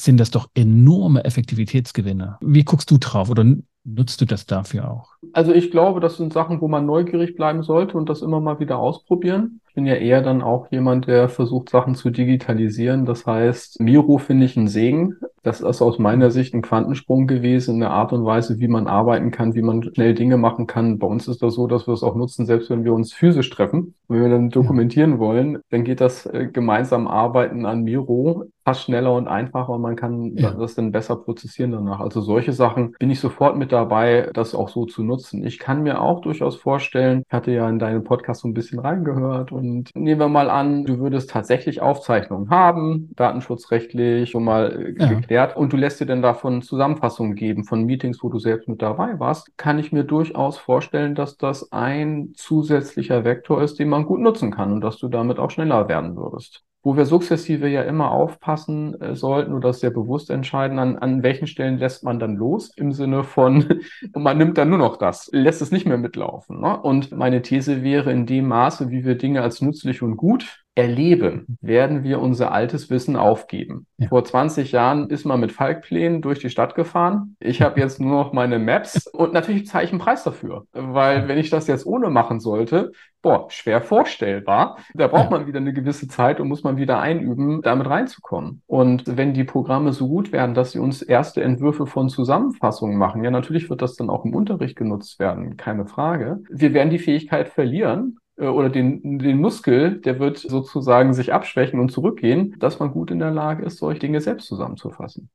S2: sind das doch enorme Effektivitätsgewinne. Wie guckst du drauf oder nutzt du das dafür auch?
S1: Also ich glaube, das sind Sachen, wo man neugierig bleiben sollte und das immer mal wieder ausprobieren. Ich bin ja eher dann auch jemand, der versucht, Sachen zu digitalisieren. Das heißt, Miro finde ich ein Segen. Das ist aus meiner Sicht ein Quantensprung gewesen, eine Art und Weise, wie man arbeiten kann, wie man schnell Dinge machen kann. Bei uns ist das so, dass wir es auch nutzen, selbst wenn wir uns physisch treffen. wenn wir dann dokumentieren wollen, dann geht das äh, gemeinsam Arbeiten an Miro fast schneller und einfacher und man kann ja. das dann besser prozessieren danach. Also solche Sachen bin ich sofort mit dabei, das auch so zu nutzen. Ich kann mir auch durchaus vorstellen, ich hatte ja in deinen Podcast so ein bisschen reingehört und nehmen wir mal an, du würdest tatsächlich Aufzeichnungen haben, datenschutzrechtlich schon mal äh, ja. geklärt und du lässt dir dann davon Zusammenfassungen geben von Meetings, wo du selbst mit dabei warst, kann ich mir durchaus vorstellen, dass das ein zusätzlicher Vektor ist, den man gut nutzen kann und dass du damit auch schneller werden würdest wo wir sukzessive ja immer aufpassen äh, sollten oder sehr bewusst entscheiden, an, an welchen Stellen lässt man dann los, im Sinne von, man nimmt dann nur noch das, lässt es nicht mehr mitlaufen. Ne? Und meine These wäre, in dem Maße, wie wir Dinge als nützlich und gut erleben, werden wir unser altes Wissen aufgeben. Ja. Vor 20 Jahren ist man mit Falkplänen durch die Stadt gefahren. Ich habe jetzt nur noch meine Maps und natürlich zahle ich einen Preis dafür, weil wenn ich das jetzt ohne machen sollte, boah, schwer vorstellbar. Da braucht man wieder eine gewisse Zeit und muss man wieder einüben, damit reinzukommen. Und wenn die Programme so gut werden, dass sie uns erste Entwürfe von Zusammenfassungen machen, ja, natürlich wird das dann auch im Unterricht genutzt werden, keine Frage. Wir werden die Fähigkeit verlieren, oder den, den Muskel, der wird sozusagen sich abschwächen und zurückgehen, dass man gut in der Lage ist, solche Dinge selbst zusammenzufassen.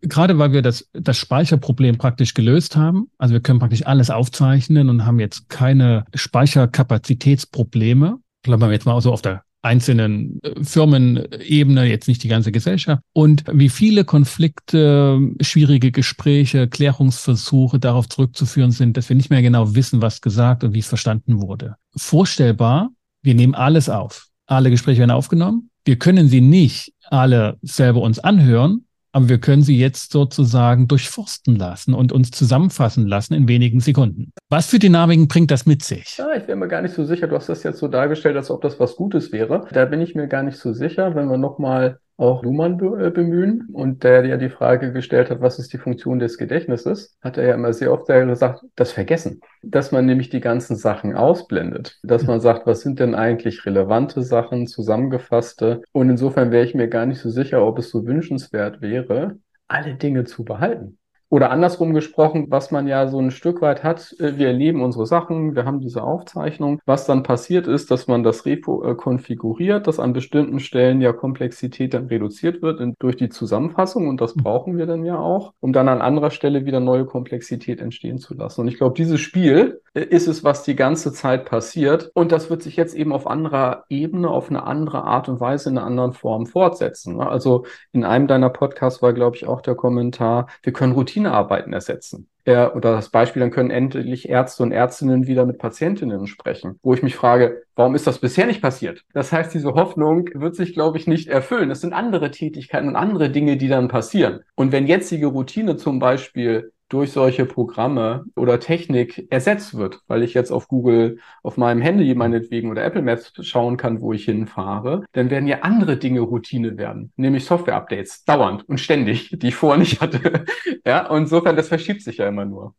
S2: Gerade weil wir das, das Speicherproblem praktisch gelöst haben, also wir können praktisch alles aufzeichnen und haben jetzt keine Speicherkapazitätsprobleme. Bleiben wir jetzt mal so auf der einzelnen äh, Firmenebene, jetzt nicht die ganze Gesellschaft. Und wie viele Konflikte, schwierige Gespräche, Klärungsversuche darauf zurückzuführen sind, dass wir nicht mehr genau wissen, was gesagt und wie es verstanden wurde. Vorstellbar, wir nehmen alles auf. Alle Gespräche werden aufgenommen. Wir können sie nicht alle selber uns anhören, aber wir können sie jetzt sozusagen durchforsten lassen und uns zusammenfassen lassen in wenigen Sekunden. Was für Dynamiken bringt das mit sich?
S1: Ja, ich wäre mir gar nicht so sicher. Du hast das jetzt so dargestellt, als ob das was Gutes wäre. Da bin ich mir gar nicht so sicher. Wenn wir nochmal auch Luhmann be äh, bemühen und der ja die Frage gestellt hat, was ist die Funktion des Gedächtnisses, hat er ja immer sehr oft gesagt, das Vergessen. Dass man nämlich die ganzen Sachen ausblendet. Dass man sagt, was sind denn eigentlich relevante Sachen, zusammengefasste. Und insofern wäre ich mir gar nicht so sicher, ob es so wünschenswert wäre, alle Dinge zu behalten. Oder andersrum gesprochen, was man ja so ein Stück weit hat, äh, wir erleben unsere Sachen, wir haben diese Aufzeichnung. Was dann passiert ist, dass man das Repo äh, konfiguriert, dass an bestimmten Stellen ja Komplexität dann reduziert wird durch die Zusammenfassung und das mhm. brauchen wir dann ja auch, um dann an anderer Stelle wieder neue Komplexität entstehen zu lassen. Und ich glaube, dieses Spiel ist es, was die ganze Zeit passiert und das wird sich jetzt eben auf anderer Ebene, auf eine andere Art und Weise, in einer anderen Form fortsetzen. Ne? Also in einem deiner Podcasts war, glaube ich, auch der Kommentar, wir können Routine Routinearbeiten ersetzen. Ja, oder das Beispiel, dann können endlich Ärzte und Ärztinnen wieder mit Patientinnen sprechen, wo ich mich frage, warum ist das bisher nicht passiert? Das heißt, diese Hoffnung wird sich, glaube ich, nicht erfüllen. Es sind andere Tätigkeiten und andere Dinge, die dann passieren. Und wenn jetzige Routine zum Beispiel durch solche Programme oder Technik ersetzt wird, weil ich jetzt auf Google, auf meinem Handy meinetwegen oder Apple Maps schauen kann, wo ich hinfahre, dann werden ja andere Dinge Routine werden, nämlich Software-Updates, dauernd und ständig, die ich vorher nicht hatte. ja, und insofern, das verschiebt sich ja immer nur.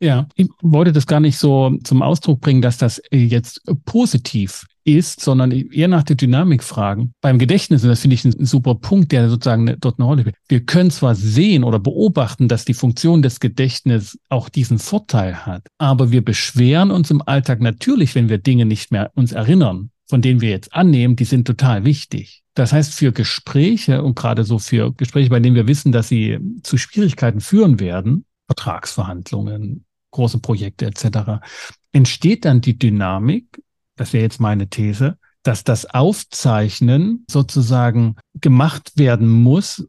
S2: Ja, ich wollte das gar nicht so zum Ausdruck bringen, dass das jetzt positiv ist, sondern eher nach der Dynamik fragen. Beim Gedächtnis, und das finde ich ein super Punkt, der sozusagen dort eine Rolle spielt. Wir können zwar sehen oder beobachten, dass die Funktion des Gedächtnisses auch diesen Vorteil hat, aber wir beschweren uns im Alltag natürlich, wenn wir Dinge nicht mehr uns erinnern, von denen wir jetzt annehmen, die sind total wichtig. Das heißt, für Gespräche und gerade so für Gespräche, bei denen wir wissen, dass sie zu Schwierigkeiten führen werden, Vertragsverhandlungen, große Projekte etc., entsteht dann die Dynamik, das wäre jetzt meine These, dass das Aufzeichnen sozusagen gemacht werden muss,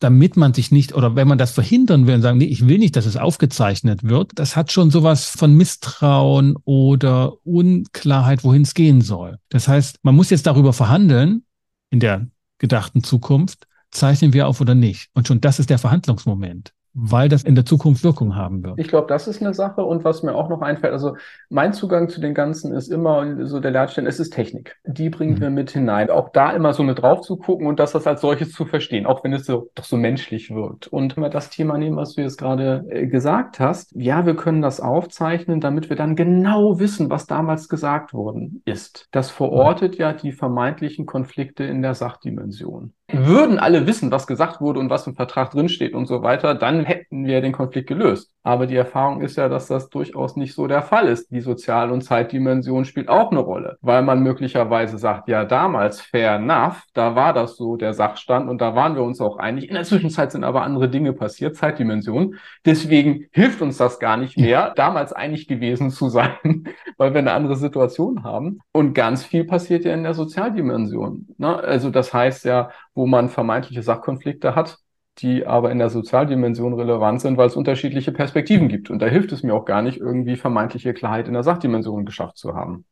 S2: damit man sich nicht, oder wenn man das verhindern will und sagen, nee, ich will nicht, dass es aufgezeichnet wird, das hat schon sowas von Misstrauen oder Unklarheit, wohin es gehen soll. Das heißt, man muss jetzt darüber verhandeln, in der gedachten Zukunft, zeichnen wir auf oder nicht. Und schon das ist der Verhandlungsmoment weil das in der Zukunft Wirkung haben wird.
S1: Ich glaube, das ist eine Sache. Und was mir auch noch einfällt, also mein Zugang zu den Ganzen ist immer so der Leitstelle, es ist Technik. Die bringen mhm. wir mit hinein. Auch da immer so mit drauf zu gucken und das, das als solches zu verstehen, auch wenn es so, doch so menschlich wirkt. Und mal das Thema nehmen, was du jetzt gerade äh, gesagt hast. Ja, wir können das aufzeichnen, damit wir dann genau wissen, was damals gesagt worden ist. Das verortet ja die vermeintlichen Konflikte in der Sachdimension würden alle wissen, was gesagt wurde und was im Vertrag drinsteht und so weiter, dann hätten wir den Konflikt gelöst. Aber die Erfahrung ist ja, dass das durchaus nicht so der Fall ist. Die Sozial- und Zeitdimension spielt auch eine Rolle, weil man möglicherweise sagt, ja, damals fair enough, da war das so der Sachstand und da waren wir uns auch einig. In der Zwischenzeit sind aber andere Dinge passiert, Zeitdimension. Deswegen hilft uns das gar nicht mehr, damals einig gewesen zu sein, weil wir eine andere Situation haben. Und ganz viel passiert ja in der Sozialdimension. Ne? Also das heißt ja, wo man vermeintliche Sachkonflikte hat, die aber in der Sozialdimension relevant sind, weil es unterschiedliche Perspektiven gibt. Und da hilft es mir auch gar nicht, irgendwie vermeintliche Klarheit in der Sachdimension geschafft zu haben.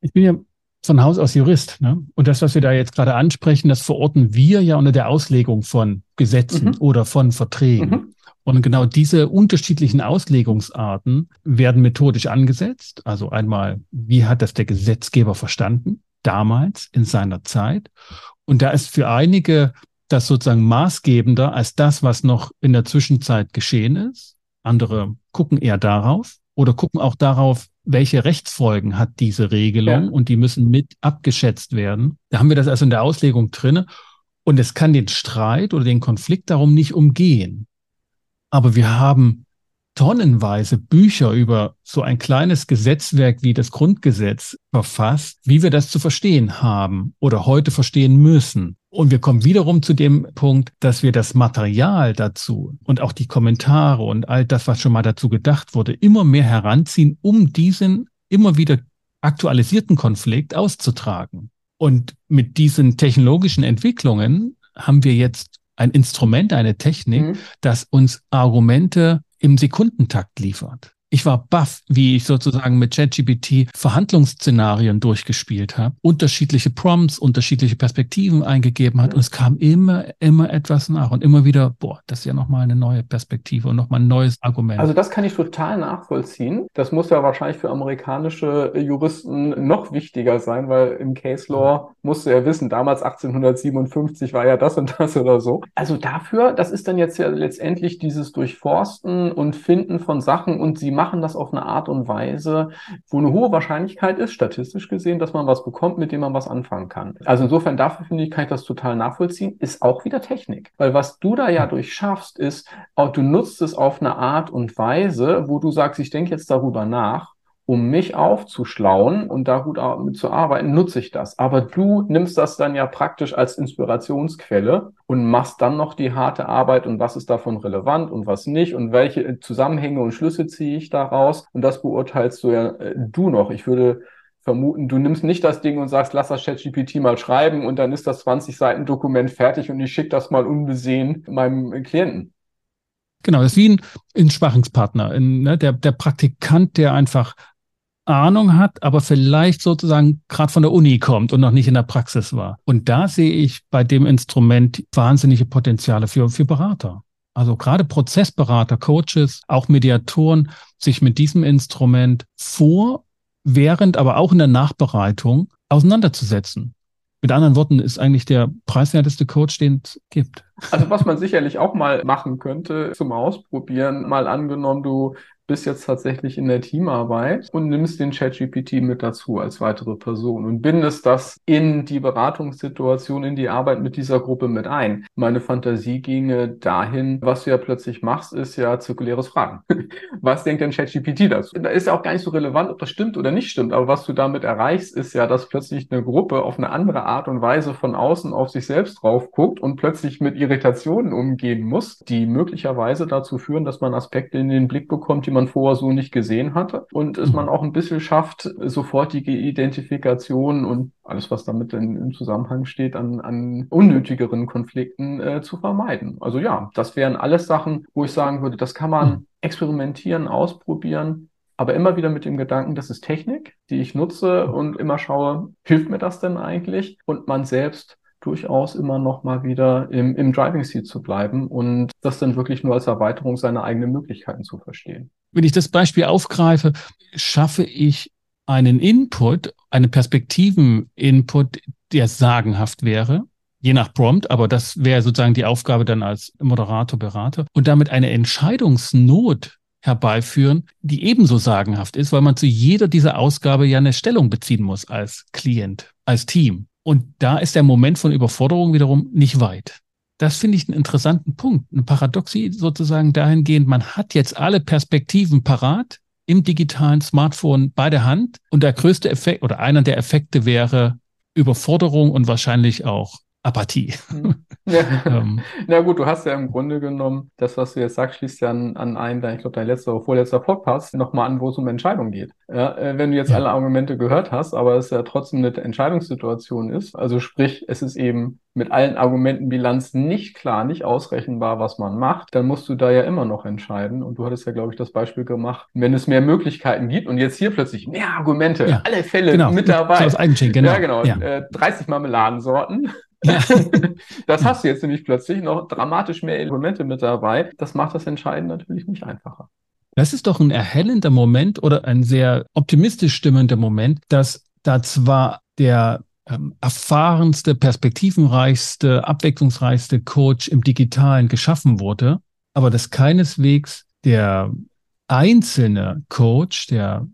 S2: Ich bin ja von Haus aus Jurist. Ne? Und das, was wir da jetzt gerade ansprechen, das verorten wir ja unter der Auslegung von Gesetzen mhm. oder von Verträgen. Mhm. Und genau diese unterschiedlichen Auslegungsarten werden methodisch angesetzt. Also einmal, wie hat das der Gesetzgeber verstanden? damals in seiner Zeit. Und da ist für einige das sozusagen maßgebender als das, was noch in der Zwischenzeit geschehen ist. Andere gucken eher darauf oder gucken auch darauf, welche Rechtsfolgen hat diese Regelung ja. und die müssen mit abgeschätzt werden. Da haben wir das also in der Auslegung drinne und es kann den Streit oder den Konflikt darum nicht umgehen. Aber wir haben tonnenweise Bücher über so ein kleines Gesetzwerk wie das Grundgesetz verfasst, wie wir das zu verstehen haben oder heute verstehen müssen. Und wir kommen wiederum zu dem Punkt, dass wir das Material dazu und auch die Kommentare und all das, was schon mal dazu gedacht wurde, immer mehr heranziehen, um diesen immer wieder aktualisierten Konflikt auszutragen. Und mit diesen technologischen Entwicklungen haben wir jetzt ein Instrument, eine Technik, mhm. das uns Argumente im Sekundentakt liefert. Ich war baff, wie ich sozusagen mit ChatGPT Verhandlungsszenarien durchgespielt habe, unterschiedliche Prompts, unterschiedliche Perspektiven eingegeben hat und es kam immer, immer etwas nach und immer wieder, boah, das ist ja nochmal eine neue Perspektive und nochmal ein neues Argument.
S1: Also das kann ich total nachvollziehen. Das muss ja wahrscheinlich für amerikanische Juristen noch wichtiger sein, weil im Case Law musste er wissen, damals 1857 war ja das und das oder so. Also dafür, das ist dann jetzt ja letztendlich dieses Durchforsten und Finden von Sachen und sie machen machen das auf eine Art und Weise, wo eine hohe Wahrscheinlichkeit ist, statistisch gesehen, dass man was bekommt, mit dem man was anfangen kann. Also insofern dafür finde ich, kann ich das total nachvollziehen, ist auch wieder Technik. Weil was du da ja durchschaffst, ist, du nutzt es auf eine Art und Weise, wo du sagst, ich denke jetzt darüber nach um mich aufzuschlauen und da gut zu arbeiten, nutze ich das. Aber du nimmst das dann ja praktisch als Inspirationsquelle und machst dann noch die harte Arbeit und was ist davon relevant und was nicht und welche Zusammenhänge und Schlüsse ziehe ich daraus und das beurteilst du ja äh, du noch. Ich würde vermuten, du nimmst nicht das Ding und sagst, lass das ChatGPT mal schreiben und dann ist das 20 Seiten Dokument fertig und ich schicke das mal unbesehen meinem Klienten.
S2: Genau, das ist wie ein, ein Sparringspartner, ein, ne, der, der Praktikant, der einfach Ahnung hat, aber vielleicht sozusagen gerade von der Uni kommt und noch nicht in der Praxis war. Und da sehe ich bei dem Instrument wahnsinnige Potenziale für, für Berater. Also gerade Prozessberater, Coaches, auch Mediatoren, sich mit diesem Instrument vor, während, aber auch in der Nachbereitung auseinanderzusetzen. Mit anderen Worten, ist eigentlich der preiswerteste Coach, den es gibt.
S1: Also was man sicherlich auch mal machen könnte zum Ausprobieren, mal angenommen, du bist jetzt tatsächlich in der Teamarbeit und nimmst den ChatGPT mit dazu als weitere Person und bindest das in die Beratungssituation, in die Arbeit mit dieser Gruppe mit ein. Meine Fantasie ginge dahin, was du ja plötzlich machst, ist ja zirkuläres Fragen. Was denkt denn ChatGPT dazu? Da ist ja auch gar nicht so relevant, ob das stimmt oder nicht stimmt, aber was du damit erreichst, ist ja, dass plötzlich eine Gruppe auf eine andere Art und Weise von außen auf sich selbst drauf guckt und plötzlich mit Irritationen umgehen muss, die möglicherweise dazu führen, dass man Aspekte in den Blick bekommt, die man vorher so nicht gesehen hatte und es man mhm. auch ein bisschen schafft, sofortige Identifikation und alles, was damit in, im Zusammenhang steht, an, an unnötigeren Konflikten äh, zu vermeiden. Also ja, das wären alles Sachen, wo ich sagen würde, das kann man mhm. experimentieren, ausprobieren, aber immer wieder mit dem Gedanken, das ist Technik, die ich nutze und immer schaue, hilft mir das denn eigentlich? Und man selbst durchaus immer noch mal wieder im, im Driving Seat zu bleiben und das dann wirklich nur als Erweiterung seiner eigenen Möglichkeiten zu verstehen.
S2: Wenn ich das Beispiel aufgreife, schaffe ich einen Input, einen Perspektiven-Input, der sagenhaft wäre, je nach Prompt, aber das wäre sozusagen die Aufgabe dann als Moderator, Berater und damit eine Entscheidungsnot herbeiführen, die ebenso sagenhaft ist, weil man zu jeder dieser Ausgabe ja eine Stellung beziehen muss als Klient, als Team. Und da ist der Moment von Überforderung wiederum nicht weit. Das finde ich einen interessanten Punkt, eine Paradoxie sozusagen dahingehend, man hat jetzt alle Perspektiven parat im digitalen Smartphone bei der Hand und der größte Effekt oder einer der Effekte wäre Überforderung und wahrscheinlich auch Apathie.
S1: Hm. Ja. ähm. Na gut, du hast ja im Grunde genommen, das, was du jetzt sagst, schließt ja an, an einen, ich glaube, dein letzter oder vorletzter Podcast nochmal an, wo es um Entscheidungen geht. Ja, äh, wenn du jetzt ja. alle Argumente gehört hast, aber es ja trotzdem eine Entscheidungssituation ist, also sprich, es ist eben mit allen Argumenten Bilanz nicht klar, nicht ausrechenbar, was man macht, dann musst du da ja immer noch entscheiden. Und du hattest ja, glaube ich, das Beispiel gemacht, wenn es mehr Möglichkeiten gibt und jetzt hier plötzlich mehr Argumente, ja, alle Fälle genau. mit dabei. So
S2: das genau.
S1: Ja, genau. Ja. Äh, 30 Marmeladensorten. Das hast du jetzt nämlich plötzlich noch dramatisch mehr Elemente mit dabei. Das macht das Entscheiden natürlich nicht einfacher.
S2: Das ist doch ein erhellender Moment oder ein sehr optimistisch stimmender Moment, dass da zwar der ähm, erfahrenste, perspektivenreichste, abwechslungsreichste Coach im Digitalen geschaffen wurde, aber dass keineswegs der einzelne Coach, der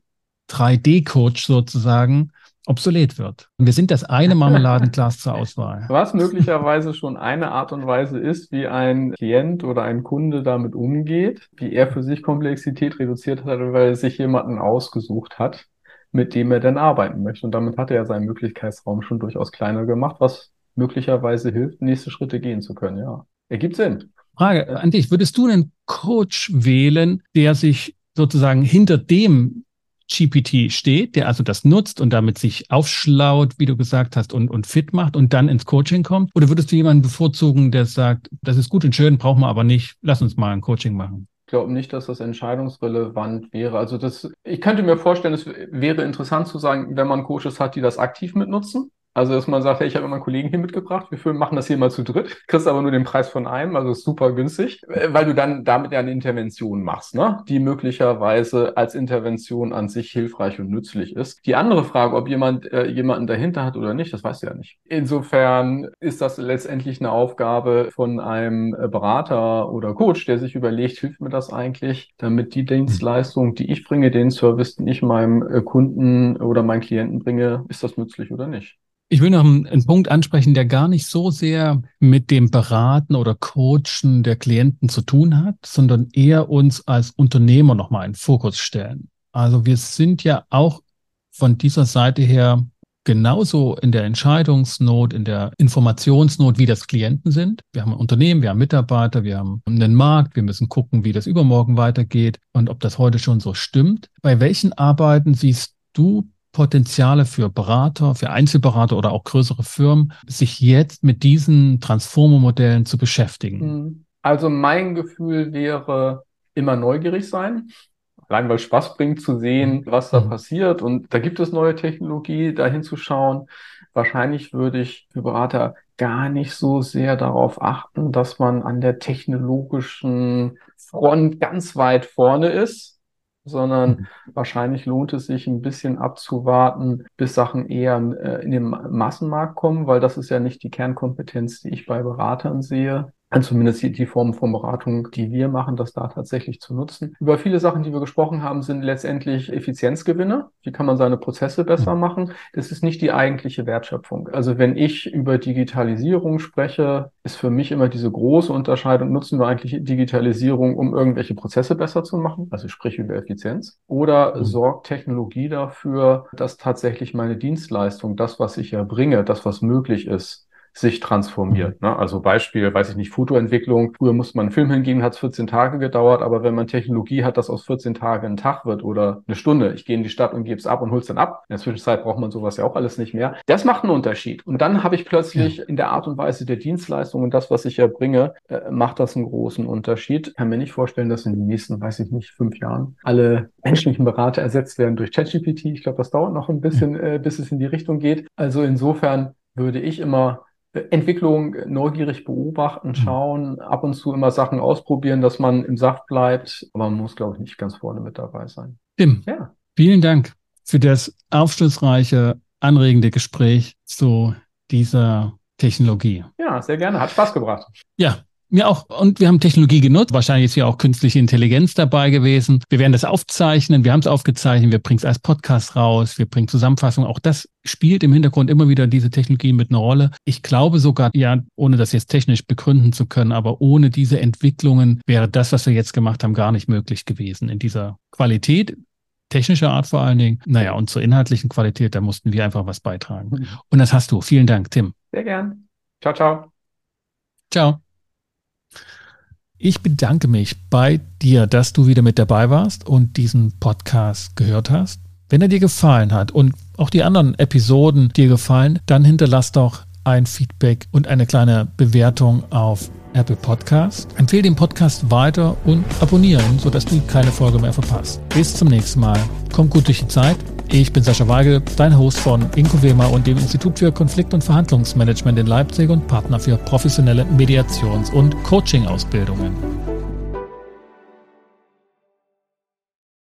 S2: 3D-Coach sozusagen, obsolet wird. Und wir sind das eine Marmeladenglas zur Auswahl.
S1: Was möglicherweise schon eine Art und Weise ist, wie ein Klient oder ein Kunde damit umgeht, wie er für sich Komplexität reduziert hat, weil er sich jemanden ausgesucht hat, mit dem er denn arbeiten möchte. Und damit hat er seinen Möglichkeitsraum schon durchaus kleiner gemacht, was möglicherweise hilft, nächste Schritte gehen zu können. Ja, ergibt Sinn.
S2: Frage an dich. Würdest du einen Coach wählen, der sich sozusagen hinter dem GPT steht, der also das nutzt und damit sich aufschlaut, wie du gesagt hast, und, und fit macht und dann ins Coaching kommt? Oder würdest du jemanden bevorzugen, der sagt, das ist gut und schön, brauchen wir aber nicht, lass uns mal ein Coaching machen?
S1: Ich glaube nicht, dass das entscheidungsrelevant wäre. Also das, ich könnte mir vorstellen, es wäre interessant zu sagen, wenn man Coaches hat, die das aktiv mitnutzen. Also, dass man sagt, hey, ich habe immer einen Kollegen hier mitgebracht, wir machen das hier mal zu dritt, kriegst aber nur den Preis von einem, also ist super günstig, äh, weil du dann damit ja eine Intervention machst, ne? die möglicherweise als Intervention an sich hilfreich und nützlich ist. Die andere Frage, ob jemand äh, jemanden dahinter hat oder nicht, das weißt du ja nicht. Insofern ist das letztendlich eine Aufgabe von einem äh, Berater oder Coach, der sich überlegt, hilft mir das eigentlich, damit die Dienstleistung, die ich bringe, den Service, den ich meinem äh, Kunden oder meinen Klienten bringe, ist das nützlich oder nicht?
S2: Ich will noch einen, einen, Punkt ansprechen, der gar nicht so sehr mit dem Beraten oder Coachen der Klienten zu tun hat, sondern eher uns als Unternehmer nochmal in Fokus stellen. Also wir sind ja auch von dieser Seite her genauso in der Entscheidungsnot, in der Informationsnot, wie das Klienten sind. Wir haben ein Unternehmen, wir haben Mitarbeiter, wir haben einen Markt, wir müssen gucken, wie das übermorgen weitergeht und ob das heute schon so stimmt. Bei welchen Arbeiten siehst du Potenziale für Berater, für Einzelberater oder auch größere Firmen, sich jetzt mit diesen Transformer-Modellen zu beschäftigen? Hm.
S1: Also mein Gefühl wäre immer neugierig sein. Allein weil Spaß bringt zu sehen, was da mhm. passiert. Und da gibt es neue Technologie, da hinzuschauen. wahrscheinlich würde ich für Berater gar nicht so sehr darauf achten, dass man an der technologischen Front ganz weit vorne ist, sondern mhm. wahrscheinlich lohnt es sich ein bisschen abzuwarten, bis Sachen eher äh, in den Massenmarkt kommen, weil das ist ja nicht die Kernkompetenz, die ich bei Beratern sehe zumindest die, die Form von Beratung, die wir machen, das da tatsächlich zu nutzen. Über viele Sachen, die wir gesprochen haben, sind letztendlich Effizienzgewinne. Wie kann man seine Prozesse besser mhm. machen? Das ist nicht die eigentliche Wertschöpfung. Also wenn ich über Digitalisierung spreche, ist für mich immer diese große Unterscheidung, nutzen wir eigentlich Digitalisierung, um irgendwelche Prozesse besser zu machen? Also sprich über Effizienz. Oder mhm. sorgt Technologie dafür, dass tatsächlich meine Dienstleistung, das, was ich erbringe, das, was möglich ist, sich transformiert. Mhm. Ne? Also Beispiel, weiß ich nicht, Fotoentwicklung. Früher musste man einen Film hingeben, hat es 14 Tage gedauert, aber wenn man Technologie hat, dass aus 14 Tagen ein Tag wird oder eine Stunde, ich gehe in die Stadt und gebe es ab und hole es dann ab. In der Zwischenzeit braucht man sowas ja auch alles nicht mehr. Das macht einen Unterschied. Und dann habe ich plötzlich in der Art und Weise der Dienstleistung und das, was ich erbringe, äh, macht das einen großen Unterschied. Ich kann mir nicht vorstellen, dass in den nächsten, weiß ich nicht, fünf Jahren alle menschlichen Berater ersetzt werden durch ChatGPT. Ich glaube, das dauert noch ein bisschen, äh, bis es in die Richtung geht. Also insofern würde ich immer Entwicklung neugierig beobachten, mhm. schauen, ab und zu immer Sachen ausprobieren, dass man im Saft bleibt. Aber man muss, glaube ich, nicht ganz vorne mit dabei sein.
S2: Tim, ja. vielen Dank für das aufschlussreiche, anregende Gespräch zu dieser Technologie.
S1: Ja, sehr gerne. Hat Spaß gebracht.
S2: Ja, mir auch. Und wir haben Technologie genutzt. Wahrscheinlich ist ja auch künstliche Intelligenz dabei gewesen. Wir werden das aufzeichnen. Wir haben es aufgezeichnet. Wir bringen es als Podcast raus. Wir bringen Zusammenfassung. Auch das spielt im Hintergrund immer wieder diese Technologie mit einer Rolle. Ich glaube sogar, ja, ohne das jetzt technisch begründen zu können, aber ohne diese Entwicklungen wäre das, was wir jetzt gemacht haben, gar nicht möglich gewesen in dieser Qualität technischer Art vor allen Dingen. Naja, und zur inhaltlichen Qualität, da mussten wir einfach was beitragen. Mhm. Und das hast du. Vielen Dank, Tim.
S1: Sehr gern. Ciao, ciao.
S2: Ciao. Ich bedanke mich bei dir, dass du wieder mit dabei warst und diesen Podcast gehört hast. Wenn er dir gefallen hat und auch die anderen Episoden dir gefallen, dann hinterlass doch ein Feedback und eine kleine Bewertung auf Apple Podcast. Empfehle den Podcast weiter und abonniere ihn, sodass du keine Folge mehr verpasst. Bis zum nächsten Mal. Komm gut durch die Zeit. Ich bin Sascha Weigel, dein Host von Incovema und dem Institut für Konflikt- und Verhandlungsmanagement in Leipzig und Partner für professionelle Mediations- und Coaching-Ausbildungen.